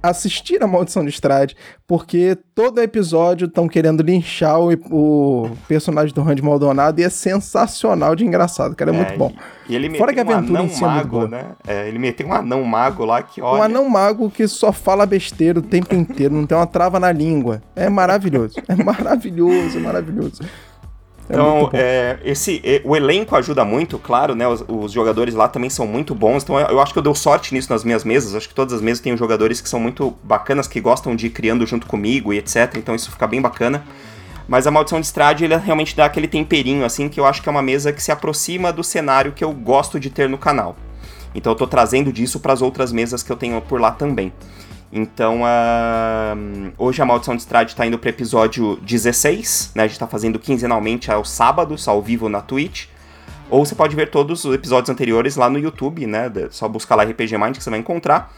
assistir a Maldição de Estrade, porque todo episódio estão querendo linchar o, o, personagem do Randy Maldonado e é sensacional de engraçado, cara, é, é muito bom. E ele Fora que a aventura um anão si é mago, né? É, ele meteu um anão mago lá que olha... Um anão mago que só fala besteira o tempo inteiro, não tem uma trava na língua. É maravilhoso, é maravilhoso, é maravilhoso. É então, é, esse, o elenco ajuda muito, claro, né? Os, os, jogadores lá também são muito bons. Então, eu acho que eu dou sorte nisso nas minhas mesas. Acho que todas as mesas têm jogadores que são muito bacanas, que gostam de ir criando junto comigo e etc. Então, isso fica bem bacana. Mas a Maldição de Strade, ele realmente dá aquele temperinho, assim, que eu acho que é uma mesa que se aproxima do cenário que eu gosto de ter no canal. Então, eu tô trazendo disso para as outras mesas que eu tenho por lá também. Então, uh, hoje a Maldição de Strade está indo para episódio 16, né? A gente está fazendo quinzenalmente aos sábados, ao vivo na Twitch. Ou você pode ver todos os episódios anteriores lá no YouTube, né? Só buscar lá RPG Mind que você vai encontrar.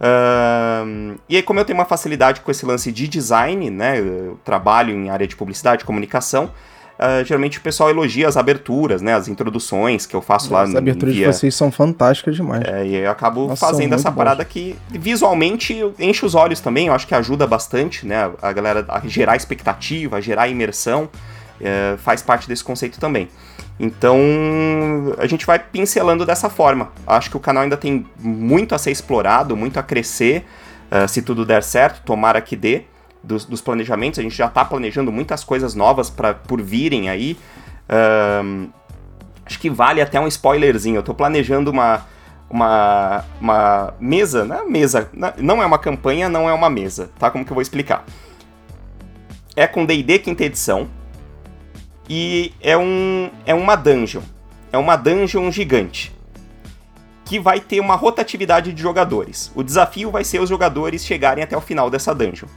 Uh, e aí, como eu tenho uma facilidade com esse lance de design, né? Eu trabalho em área de publicidade comunicação. Uh, geralmente o pessoal elogia as aberturas, né? As introduções que eu faço lá. As aberturas via... de vocês são fantásticas demais. É, e eu acabo Nossa, fazendo essa parada que visualmente enche os olhos também. Eu acho que ajuda bastante, né? A galera a gerar expectativa, a gerar imersão. É, faz parte desse conceito também. Então a gente vai pincelando dessa forma. Acho que o canal ainda tem muito a ser explorado, muito a crescer. Uh, se tudo der certo, tomara que dê dos, dos planejamentos. A gente já está planejando muitas coisas novas para por virem aí. Um, acho que vale até um spoilerzinho. Eu estou planejando uma, uma, uma mesa, né? Mesa. Não é uma campanha, não é uma mesa, tá? Como que eu vou explicar? É com D&D quinta edição e é, um, é uma dungeon. É uma dungeon gigante que vai ter uma rotatividade de jogadores. O desafio vai ser os jogadores chegarem até o final dessa dungeon.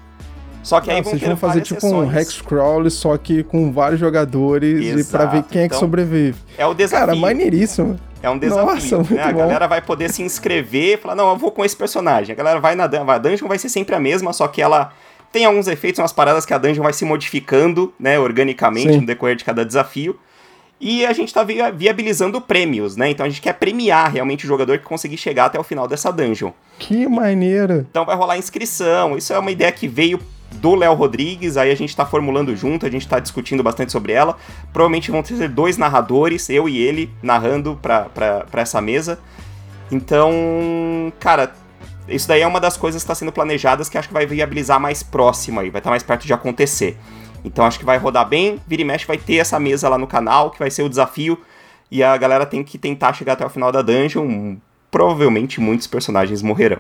Só que aí vão vocês vão fazer tipo sessões. um hex crawl, só que com vários jogadores Exato. e para ver quem é que então, sobrevive. É o desafio. Cara, maneiríssimo. É um desafio. Nossa, né? A galera vai poder se inscrever e falar: não, eu vou com esse personagem. A galera vai na dungeon. A dungeon vai ser sempre a mesma, só que ela tem alguns efeitos, umas paradas que a dungeon vai se modificando, né, organicamente Sim. no decorrer de cada desafio. E a gente tá viabilizando prêmios, né? Então a gente quer premiar realmente o jogador que conseguir chegar até o final dessa dungeon. Que maneira! Então vai rolar inscrição. Isso é uma ideia que veio do Léo Rodrigues, aí a gente tá formulando junto, a gente tá discutindo bastante sobre ela. Provavelmente vão ter dois narradores, eu e ele, narrando pra essa mesa. Então, cara, isso daí é uma das coisas que está sendo planejadas que acho que vai viabilizar mais próximo aí, vai estar tá mais perto de acontecer. Então acho que vai rodar bem, vira e mexe vai ter essa mesa lá no canal, que vai ser o desafio, e a galera tem que tentar chegar até o final da dungeon. Provavelmente muitos personagens morrerão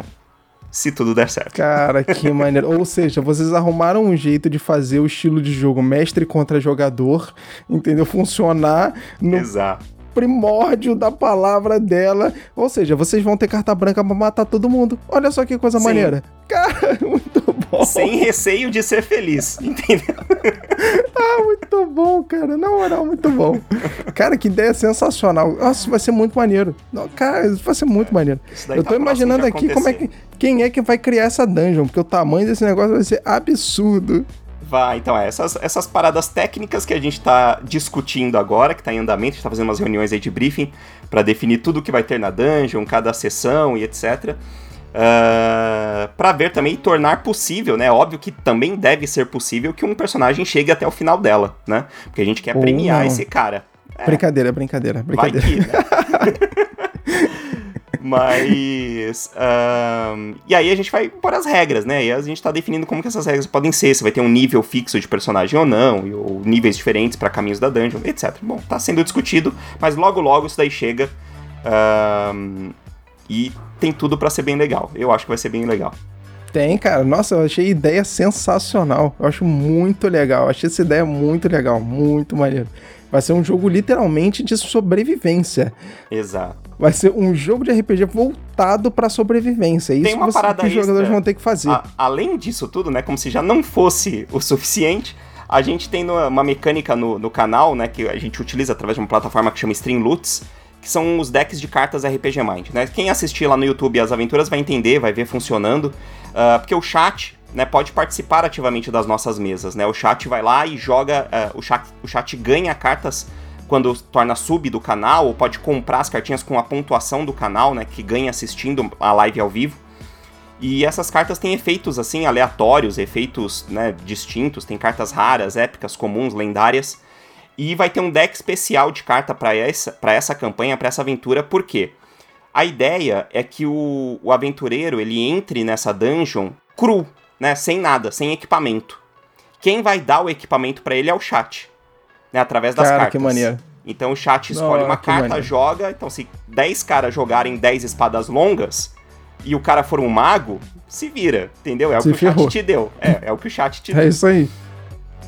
se tudo der certo. Cara, que maneiro. Ou seja, vocês arrumaram um jeito de fazer o estilo de jogo mestre contra jogador, entendeu? Funcionar no Exato. primórdio da palavra dela. Ou seja, vocês vão ter carta branca pra matar todo mundo. Olha só que coisa Sim. maneira. Cara, muito bom. Sem receio de ser feliz, entendeu? ah, muito bom, cara. Na moral, muito bom. Cara, que ideia sensacional. Nossa, vai ser muito maneiro. Cara, vai ser muito maneiro. Eu tô tá imaginando aqui como é que. Quem é que vai criar essa dungeon? Porque o tamanho desse negócio vai ser absurdo. Vai, então, é, essas, essas paradas técnicas que a gente tá discutindo agora, que tá em andamento, a gente tá fazendo umas reuniões aí de briefing para definir tudo que vai ter na dungeon, cada sessão e etc. Uh, para ver também e tornar possível, né? Óbvio que também deve ser possível que um personagem chegue até o final dela, né? Porque a gente quer premiar esse cara. É. Brincadeira, brincadeira, brincadeira. Que, né? Mas. Uh, e aí a gente vai pôr as regras, né? E a gente tá definindo como que essas regras podem ser. Se vai ter um nível fixo de personagem ou não, ou níveis diferentes para caminhos da dungeon, etc. Bom, tá sendo discutido, mas logo logo isso daí chega. Uh, e tem tudo para ser bem legal. Eu acho que vai ser bem legal. Tem, cara. Nossa, eu achei a ideia sensacional. Eu acho muito legal. Eu achei essa ideia muito legal, muito maneiro. Vai ser um jogo literalmente de sobrevivência. Exato. Vai ser um jogo de RPG voltado para sobrevivência. Isso Tem uma que, você, parada que os jogadores vão ter que fazer. A, além disso tudo, né, como se já não fosse o suficiente, a gente tem uma mecânica no, no canal, né, que a gente utiliza através de uma plataforma que chama Streamloots, que são os decks de cartas RPG Mind. Né? Quem assistir lá no YouTube as aventuras vai entender, vai ver funcionando, uh, porque o chat né, pode participar ativamente das nossas mesas, né? O chat vai lá e joga, uh, o, chat, o chat ganha cartas quando torna sub do canal, ou pode comprar as cartinhas com a pontuação do canal, né, que ganha assistindo a live ao vivo. E essas cartas têm efeitos assim aleatórios, efeitos, né, distintos, tem cartas raras, épicas, comuns, lendárias. E vai ter um deck especial de carta para essa, pra essa campanha, para essa aventura, por quê? A ideia é que o, o aventureiro ele entre nessa dungeon cru, né, sem nada, sem equipamento. Quem vai dar o equipamento para ele é o chat, né, através das Cara, cartas. que maneiro. Então o chat escolhe uma carta, maneiro. joga. Então, se 10 caras jogarem 10 espadas longas e o cara for um mago, se vira, entendeu? É o se que ferrou. o chat te deu. É, é o que o chat te é deu. É isso aí.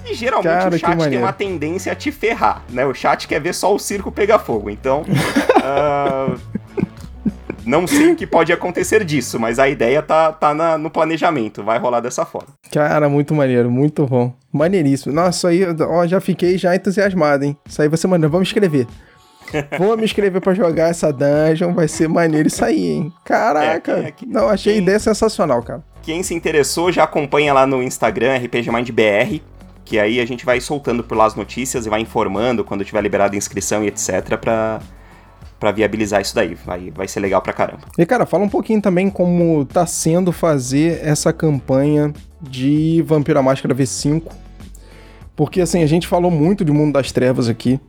E geralmente cara, o chat tem uma tendência a te ferrar, né? O chat quer ver só o circo pegar fogo. Então. uh, não sei o que pode acontecer disso, mas a ideia tá, tá na, no planejamento, vai rolar dessa forma. Cara, muito maneiro, muito bom. Maneiríssimo. Nossa, aí, ó, já fiquei já entusiasmado, hein? Isso aí vai ser maneiro. Vamos escrever. Vou me inscrever para jogar essa dungeon, vai ser maneiro isso aí, hein? Caraca! É, é, não, achei quem, a ideia sensacional, cara. Quem se interessou já acompanha lá no Instagram, RPG Mind BR, que aí a gente vai soltando por lá as notícias e vai informando quando tiver liberado a inscrição e etc. pra, para viabilizar isso daí. Vai, vai ser legal pra caramba. E cara, fala um pouquinho também como tá sendo fazer essa campanha de Vampiro Máscara V5. Porque assim, a gente falou muito de Mundo das Trevas aqui.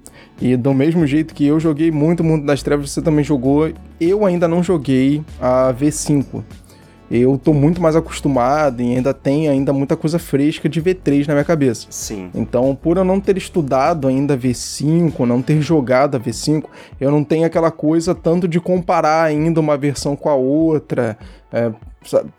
E do mesmo jeito que eu joguei muito Mundo das Trevas, você também jogou. Eu ainda não joguei a V5 eu tô muito mais acostumado e ainda tem ainda muita coisa fresca de V3 na minha cabeça. Sim. Então, por eu não ter estudado ainda V5, não ter jogado a V5, eu não tenho aquela coisa tanto de comparar ainda uma versão com a outra. É,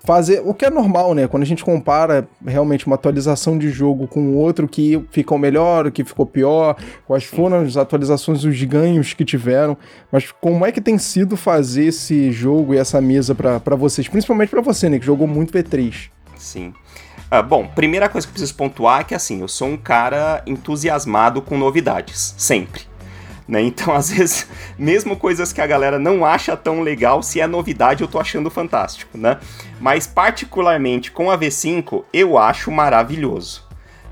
fazer o que é normal, né? Quando a gente compara realmente uma atualização de jogo com outro que ficou melhor, o que ficou pior, quais foram as atualizações, os ganhos que tiveram, mas como é que tem sido fazer esse jogo e essa mesa para vocês, principalmente para você, né, que jogou muito V3? Sim. Ah, bom, primeira coisa que eu preciso pontuar é que assim, eu sou um cara entusiasmado com novidades, sempre. Né? Então, às vezes, mesmo coisas que a galera não acha tão legal, se é novidade, eu tô achando fantástico, né? Mas, particularmente com a V5, eu acho maravilhoso.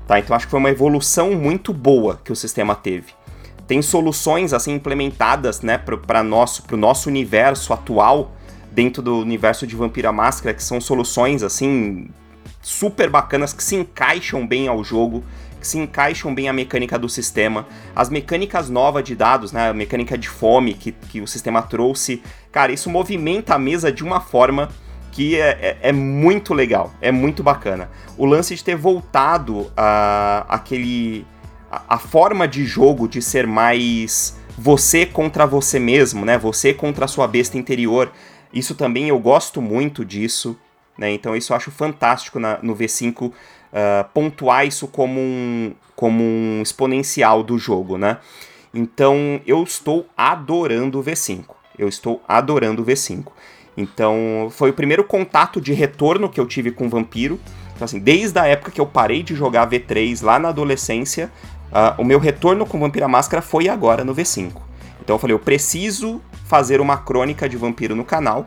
Tá? Então, acho que foi uma evolução muito boa que o sistema teve. Tem soluções, assim, implementadas, né, para nosso, pro nosso universo atual, dentro do universo de Vampira Máscara, que são soluções, assim, super bacanas, que se encaixam bem ao jogo, se encaixam bem à mecânica do sistema. As mecânicas novas de dados, né, a mecânica de fome que, que o sistema trouxe, cara, isso movimenta a mesa de uma forma que é, é, é muito legal, é muito bacana. O lance de ter voltado a aquele. A, a forma de jogo de ser mais você contra você mesmo, né? Você contra a sua besta interior. Isso também eu gosto muito disso, né? Então isso eu acho fantástico na, no V5 uh, pontuar isso como um, como um exponencial do jogo, né? Então eu estou adorando o V5. Eu estou adorando o V5. Então foi o primeiro contato de retorno que eu tive com Vampiro. Então, assim, desde a época que eu parei de jogar V3 lá na adolescência, uh, o meu retorno com Vampira Máscara foi agora no V5. Então eu falei, eu preciso fazer uma crônica de Vampiro no canal,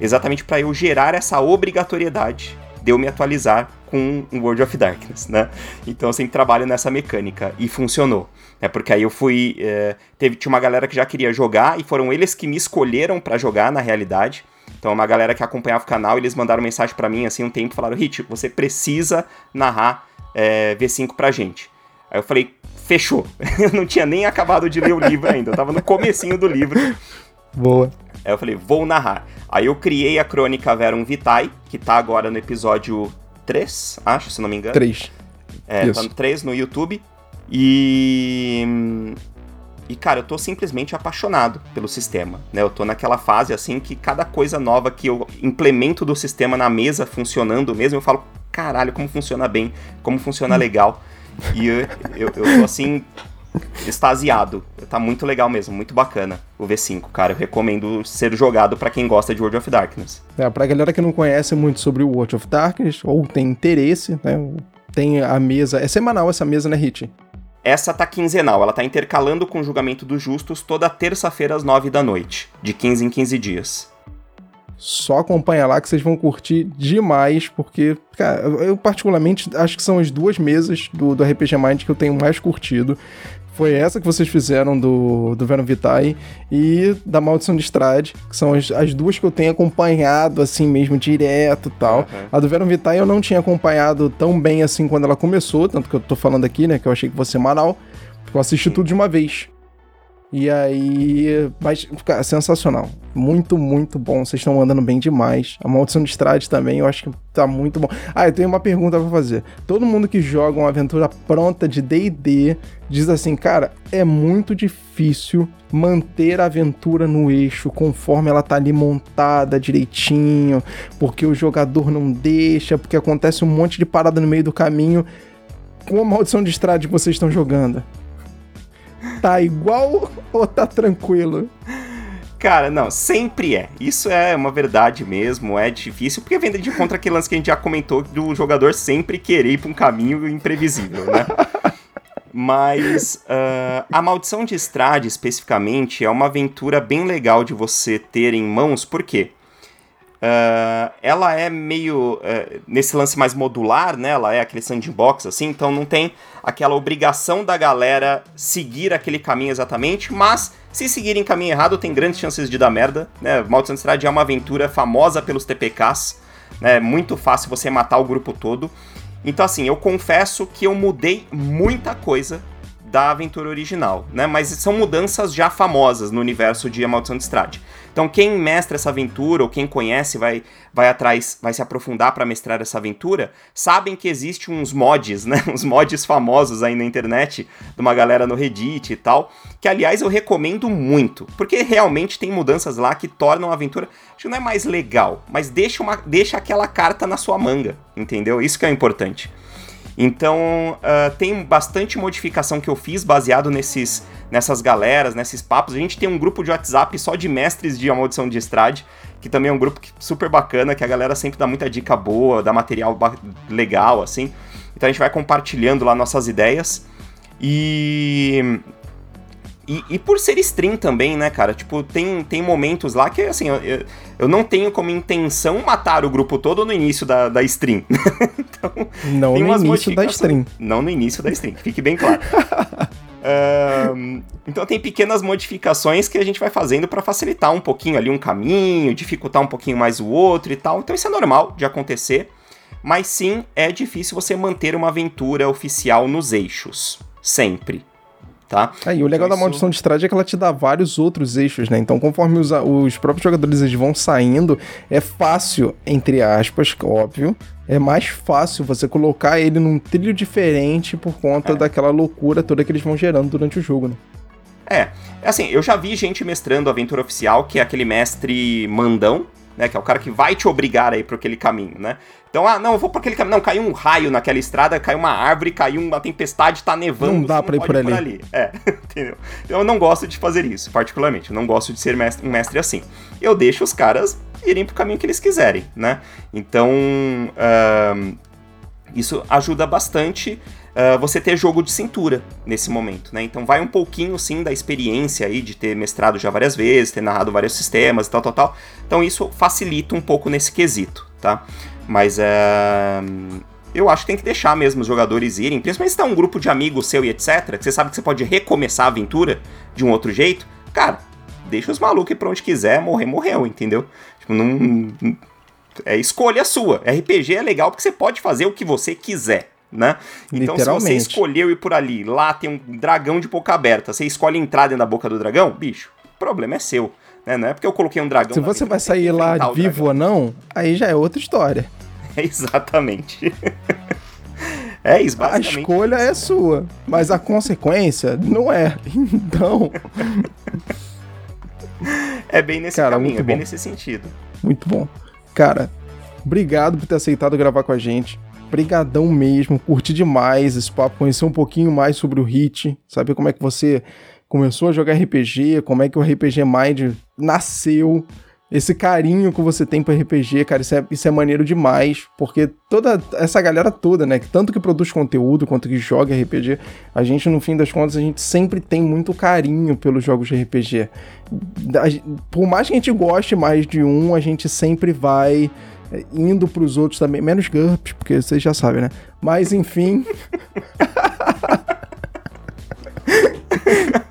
exatamente para eu gerar essa obrigatoriedade de eu me atualizar com World of Darkness, né? Então eu sempre trabalho nessa mecânica e funcionou. É porque aí eu fui. É, teve, tinha uma galera que já queria jogar e foram eles que me escolheram para jogar na realidade. Então, uma galera que acompanhava o canal, eles mandaram mensagem para mim assim um tempo falaram: Hit, você precisa narrar é, V5 pra gente. Aí eu falei: fechou. eu não tinha nem acabado de ler o livro ainda, eu tava no comecinho do livro. Boa. Aí eu falei: vou narrar. Aí eu criei a crônica Verum Vitae, que tá agora no episódio 3, acho, se não me engano. 3. É, Isso. tá no 3 no YouTube. E. E, cara, eu tô simplesmente apaixonado pelo sistema, né? Eu tô naquela fase, assim, que cada coisa nova que eu implemento do sistema na mesa funcionando mesmo, eu falo, caralho, como funciona bem, como funciona legal. E eu, eu, eu tô, assim, extasiado. Tá muito legal mesmo, muito bacana o V5, cara. Eu recomendo ser jogado para quem gosta de World of Darkness. É, pra galera que não conhece muito sobre o World of Darkness, ou tem interesse, né? Tem a mesa. É semanal essa mesa, né, Hit? Essa tá quinzenal, ela tá intercalando com o julgamento dos justos toda terça-feira às nove da noite, de 15 em 15 dias. Só acompanha lá que vocês vão curtir demais, porque, cara, eu particularmente acho que são as duas mesas do, do RPG Mind que eu tenho mais curtido. Foi essa que vocês fizeram do, do Venom Vitae e da Maldição de Strade, que são as, as duas que eu tenho acompanhado assim mesmo, direto e tal. Uhum. A do Venom Vitae eu não tinha acompanhado tão bem assim quando ela começou, tanto que eu tô falando aqui, né, que eu achei que fosse semanal, porque eu assisti tudo de uma vez. E aí. Mas, cara, sensacional. Muito, muito bom. Vocês estão andando bem demais. A Maldição de Strade também, eu acho que tá muito bom. Ah, eu tenho uma pergunta pra fazer. Todo mundo que joga uma aventura pronta de DD diz assim, cara, é muito difícil manter a aventura no eixo conforme ela tá ali montada direitinho, porque o jogador não deixa, porque acontece um monte de parada no meio do caminho. Com a Maldição de Strade que vocês estão jogando tá igual ou tá tranquilo? Cara, não, sempre é. Isso é uma verdade mesmo, é difícil, porque vem de contra aquele lance que a gente já comentou do jogador sempre querer ir pra um caminho imprevisível, né? Mas uh, a Maldição de Estrade, especificamente, é uma aventura bem legal de você ter em mãos, por quê? Uh, ela é meio. Uh, nesse lance mais modular, né? Ela é aquele sandbox, assim, então não tem aquela obrigação da galera seguir aquele caminho exatamente, mas se seguirem caminho errado, tem grandes chances de dar merda, né? Maldição Estrade é uma aventura famosa pelos TPKs, né? Muito fácil você matar o grupo todo. Então, assim, eu confesso que eu mudei muita coisa da aventura original, né? Mas são mudanças já famosas no universo de Maldição de Estrade. Então, quem mestra essa aventura, ou quem conhece, vai, vai atrás, vai se aprofundar para mestrar essa aventura, sabem que existe uns mods, né? Uns mods famosos aí na internet, de uma galera no Reddit e tal, que aliás eu recomendo muito, porque realmente tem mudanças lá que tornam a aventura, acho que não é mais legal, mas deixa, uma, deixa aquela carta na sua manga, entendeu? Isso que é importante. Então, uh, tem bastante modificação que eu fiz baseado nesses, nessas galeras, nesses papos. A gente tem um grupo de WhatsApp só de mestres de A Maldição de Estrade, que também é um grupo super bacana, que a galera sempre dá muita dica boa, dá material legal, assim. Então a gente vai compartilhando lá nossas ideias. E e, e, por ser stream também, né, cara? Tipo, tem, tem momentos lá que, assim, eu, eu não tenho como intenção matar o grupo todo no início da, da stream. então, não no início da stream. Não no início da stream, fique bem claro. uh, então tem pequenas modificações que a gente vai fazendo para facilitar um pouquinho ali um caminho, dificultar um pouquinho mais o outro e tal. Então isso é normal de acontecer. Mas sim, é difícil você manter uma aventura oficial nos eixos. Sempre tá? É, e o legal então, da maldição de estrade é que ela te dá vários outros eixos, né? Então, conforme os, os próprios jogadores eles vão saindo, é fácil, entre aspas, óbvio, é mais fácil você colocar ele num trilho diferente por conta é. daquela loucura toda que eles vão gerando durante o jogo, né? É, assim, eu já vi gente mestrando aventura oficial, que é aquele mestre mandão, né? Que é o cara que vai te obrigar a ir por aquele caminho, né? Então, ah, não, eu vou por aquele caminho. Não, caiu um raio naquela estrada, caiu uma árvore, caiu uma tempestade, tá nevando. Não dá pra não ir por ali. ali. É, entendeu? Então eu não gosto de fazer isso, particularmente. Eu não gosto de ser mestre, um mestre assim. Eu deixo os caras irem pro caminho que eles quiserem, né? Então, uh, isso ajuda bastante uh, você ter jogo de cintura nesse momento, né? Então vai um pouquinho sim da experiência aí de ter mestrado já várias vezes, ter narrado vários sistemas e tal, tal, tal. Então isso facilita um pouco nesse quesito, tá? Mas é. Eu acho que tem que deixar mesmo os jogadores irem, principalmente se tá um grupo de amigos seu e etc, que você sabe que você pode recomeçar a aventura de um outro jeito. Cara, deixa os malucos ir pra onde quiser, morrer, morreu, entendeu? Tipo, não. É escolha sua. RPG é legal porque você pode fazer o que você quiser né? Então, se você escolheu ir por ali, lá tem um dragão de boca aberta, você escolhe entrar dentro da boca do dragão, bicho, o problema é seu. Né? Não é porque eu coloquei um dragão. Se você vai sair lá vivo ou não, aí já é outra história. É exatamente. é isso, basicamente. A escolha é sua, mas a consequência não é. Então. é bem nesse Cara, caminho, é bem nesse sentido. Muito bom. Cara, obrigado por ter aceitado gravar com a gente brigadão mesmo, curti demais esse papo, conhecer um pouquinho mais sobre o Hit, saber como é que você começou a jogar RPG, como é que o RPG Mind nasceu esse carinho que você tem pro RPG, cara, isso é, isso é maneiro demais, porque toda essa galera toda, né, tanto que produz conteúdo quanto que joga RPG, a gente, no fim das contas, a gente sempre tem muito carinho pelos jogos de RPG. Por mais que a gente goste mais de um, a gente sempre vai indo pros outros também, menos GURPS, porque vocês já sabem, né? Mas, enfim...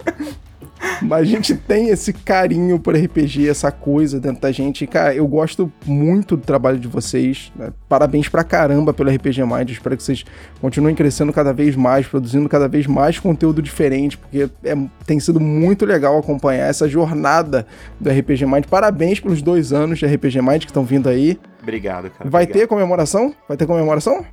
Mas a gente tem esse carinho por RPG, essa coisa dentro da gente. E, cara, eu gosto muito do trabalho de vocês. Né? Parabéns pra caramba pelo RPG Mind. espero que vocês continuem crescendo cada vez mais, produzindo cada vez mais conteúdo diferente, porque é, tem sido muito legal acompanhar essa jornada do RPG Mind. Parabéns pelos dois anos de RPG Mind que estão vindo aí. Obrigado, cara. Vai obrigado. ter comemoração? Vai ter comemoração?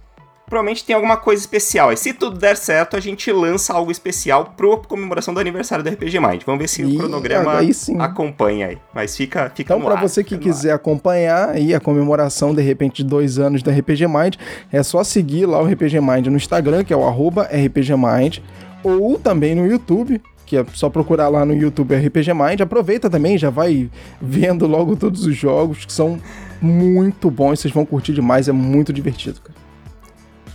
Provavelmente tem alguma coisa especial. E se tudo der certo, a gente lança algo especial pro comemoração do aniversário do RPG Mind. Vamos ver se o cronograma acompanha aí. Mas fica, fica Então, para você que quiser acompanhar aí a comemoração, de repente, de dois anos do RPG Mind, é só seguir lá o RPG Mind no Instagram, que é o arroba RPG Mind, ou também no YouTube, que é só procurar lá no YouTube RPG Mind. Aproveita também, já vai vendo logo todos os jogos, que são muito bons, vocês vão curtir demais, é muito divertido.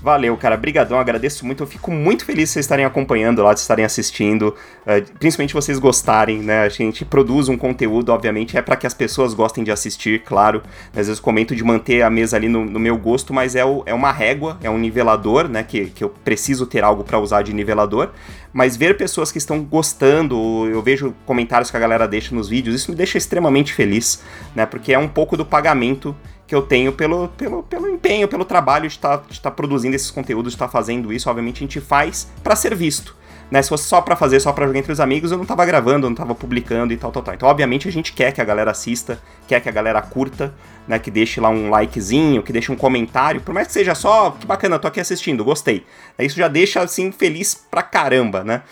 Valeu, cara. Brigadão, agradeço muito. Eu fico muito feliz de vocês estarem acompanhando lá, de estarem assistindo. Uh, principalmente vocês gostarem, né? A gente produz um conteúdo, obviamente, é para que as pessoas gostem de assistir, claro. Às vezes comento de manter a mesa ali no, no meu gosto, mas é, o, é uma régua, é um nivelador, né? Que, que eu preciso ter algo para usar de nivelador. Mas ver pessoas que estão gostando, eu vejo comentários que a galera deixa nos vídeos, isso me deixa extremamente feliz, né? Porque é um pouco do pagamento que eu tenho pelo, pelo, pelo empenho, pelo trabalho de estar tá, tá produzindo esses conteúdos, de estar tá fazendo isso. Obviamente a gente faz para ser visto. Né, se fosse só para fazer, só para jogar entre os amigos, eu não tava gravando, eu não tava publicando e tal, tal, tal. Então, obviamente, a gente quer que a galera assista, quer que a galera curta, né, que deixe lá um likezinho, que deixe um comentário, por mais que seja só, que bacana, tô aqui assistindo, gostei. Isso já deixa, assim, feliz pra caramba, né?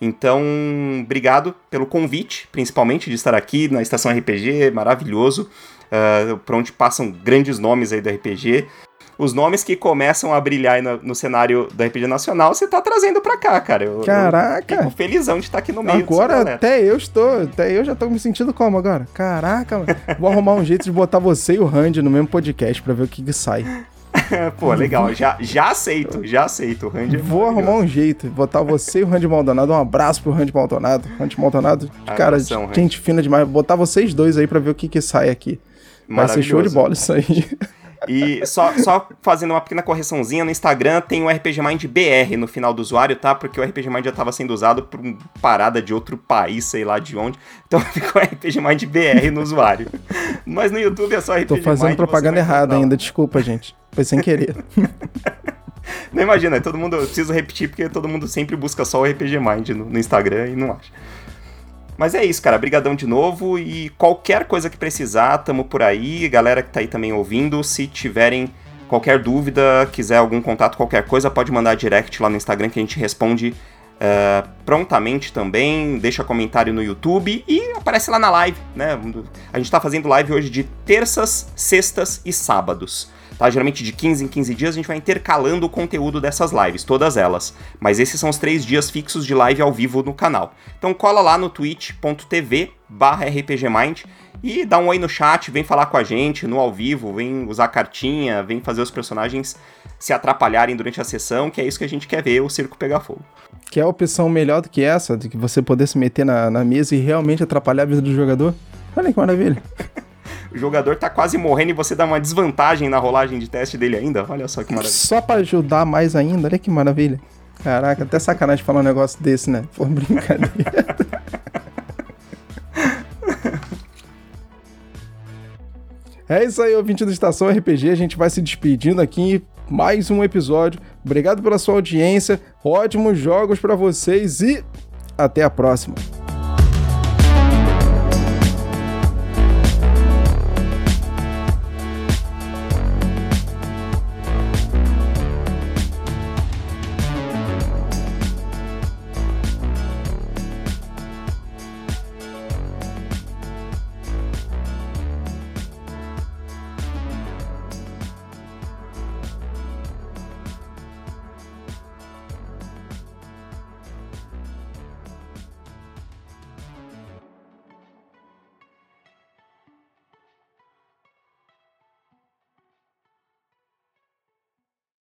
Então, obrigado pelo convite, principalmente de estar aqui na Estação RPG, maravilhoso uh, por onde passam grandes nomes aí do RPG. Os nomes que começam a brilhar no, no cenário do RPG nacional, você tá trazendo pra cá, cara. Eu, Caraca! Eu fico felizão de estar aqui no meio Agora até eu estou, até eu já tô me sentindo como agora? Caraca, mano. Vou arrumar um jeito de botar você e o Randy no mesmo podcast pra ver o que, que sai. Pô, legal. Já, já aceito, já aceito. O Randy é Vou arrumar um jeito, botar você e o Randy Maldonado. Um abraço pro Randy Maldonado. Randy Maldonado, cara, Abração, gente fina demais. Botar vocês dois aí pra ver o que, que sai aqui. Vai ser show de bola isso aí. E só, só fazendo uma pequena correçãozinha, no Instagram tem o RPG Mind BR no final do usuário, tá? Porque o RPG Mind já estava sendo usado por uma parada de outro país, sei lá de onde. Então ficou RPG Mind BR no usuário. Mas no YouTube é só RPG Tô fazendo Mind, propaganda errada ainda, desculpa, gente. Foi sem querer. Não imagina, todo mundo. Eu preciso repetir porque todo mundo sempre busca só o RPG Mind no, no Instagram e não acha. Mas é isso, cara. Brigadão de novo e qualquer coisa que precisar, tamo por aí. Galera que tá aí também ouvindo, se tiverem qualquer dúvida, quiser algum contato, qualquer coisa, pode mandar direct lá no Instagram que a gente responde uh, prontamente também. Deixa comentário no YouTube e aparece lá na live, né? A gente tá fazendo live hoje de terças, sextas e sábados. Tá? Geralmente de 15 em 15 dias a gente vai intercalando o conteúdo dessas lives, todas elas. Mas esses são os três dias fixos de live ao vivo no canal. Então cola lá no twitch.tv barra rpgmind e dá um oi no chat, vem falar com a gente no ao vivo, vem usar cartinha, vem fazer os personagens se atrapalharem durante a sessão, que é isso que a gente quer ver, o circo pegar fogo. Que é a opção melhor do que essa, de que você poder se meter na, na mesa e realmente atrapalhar a vida do jogador? Olha que maravilha. o jogador tá quase morrendo e você dá uma desvantagem na rolagem de teste dele ainda. Olha só que maravilha. Só para ajudar mais ainda, olha que maravilha. Caraca, até sacanagem falar um negócio desse, né? Foi brincadeira. é isso aí, ouvinte do Estação RPG. A gente vai se despedindo aqui. Mais um episódio. Obrigado pela sua audiência. Ótimos jogos para vocês e até a próxima.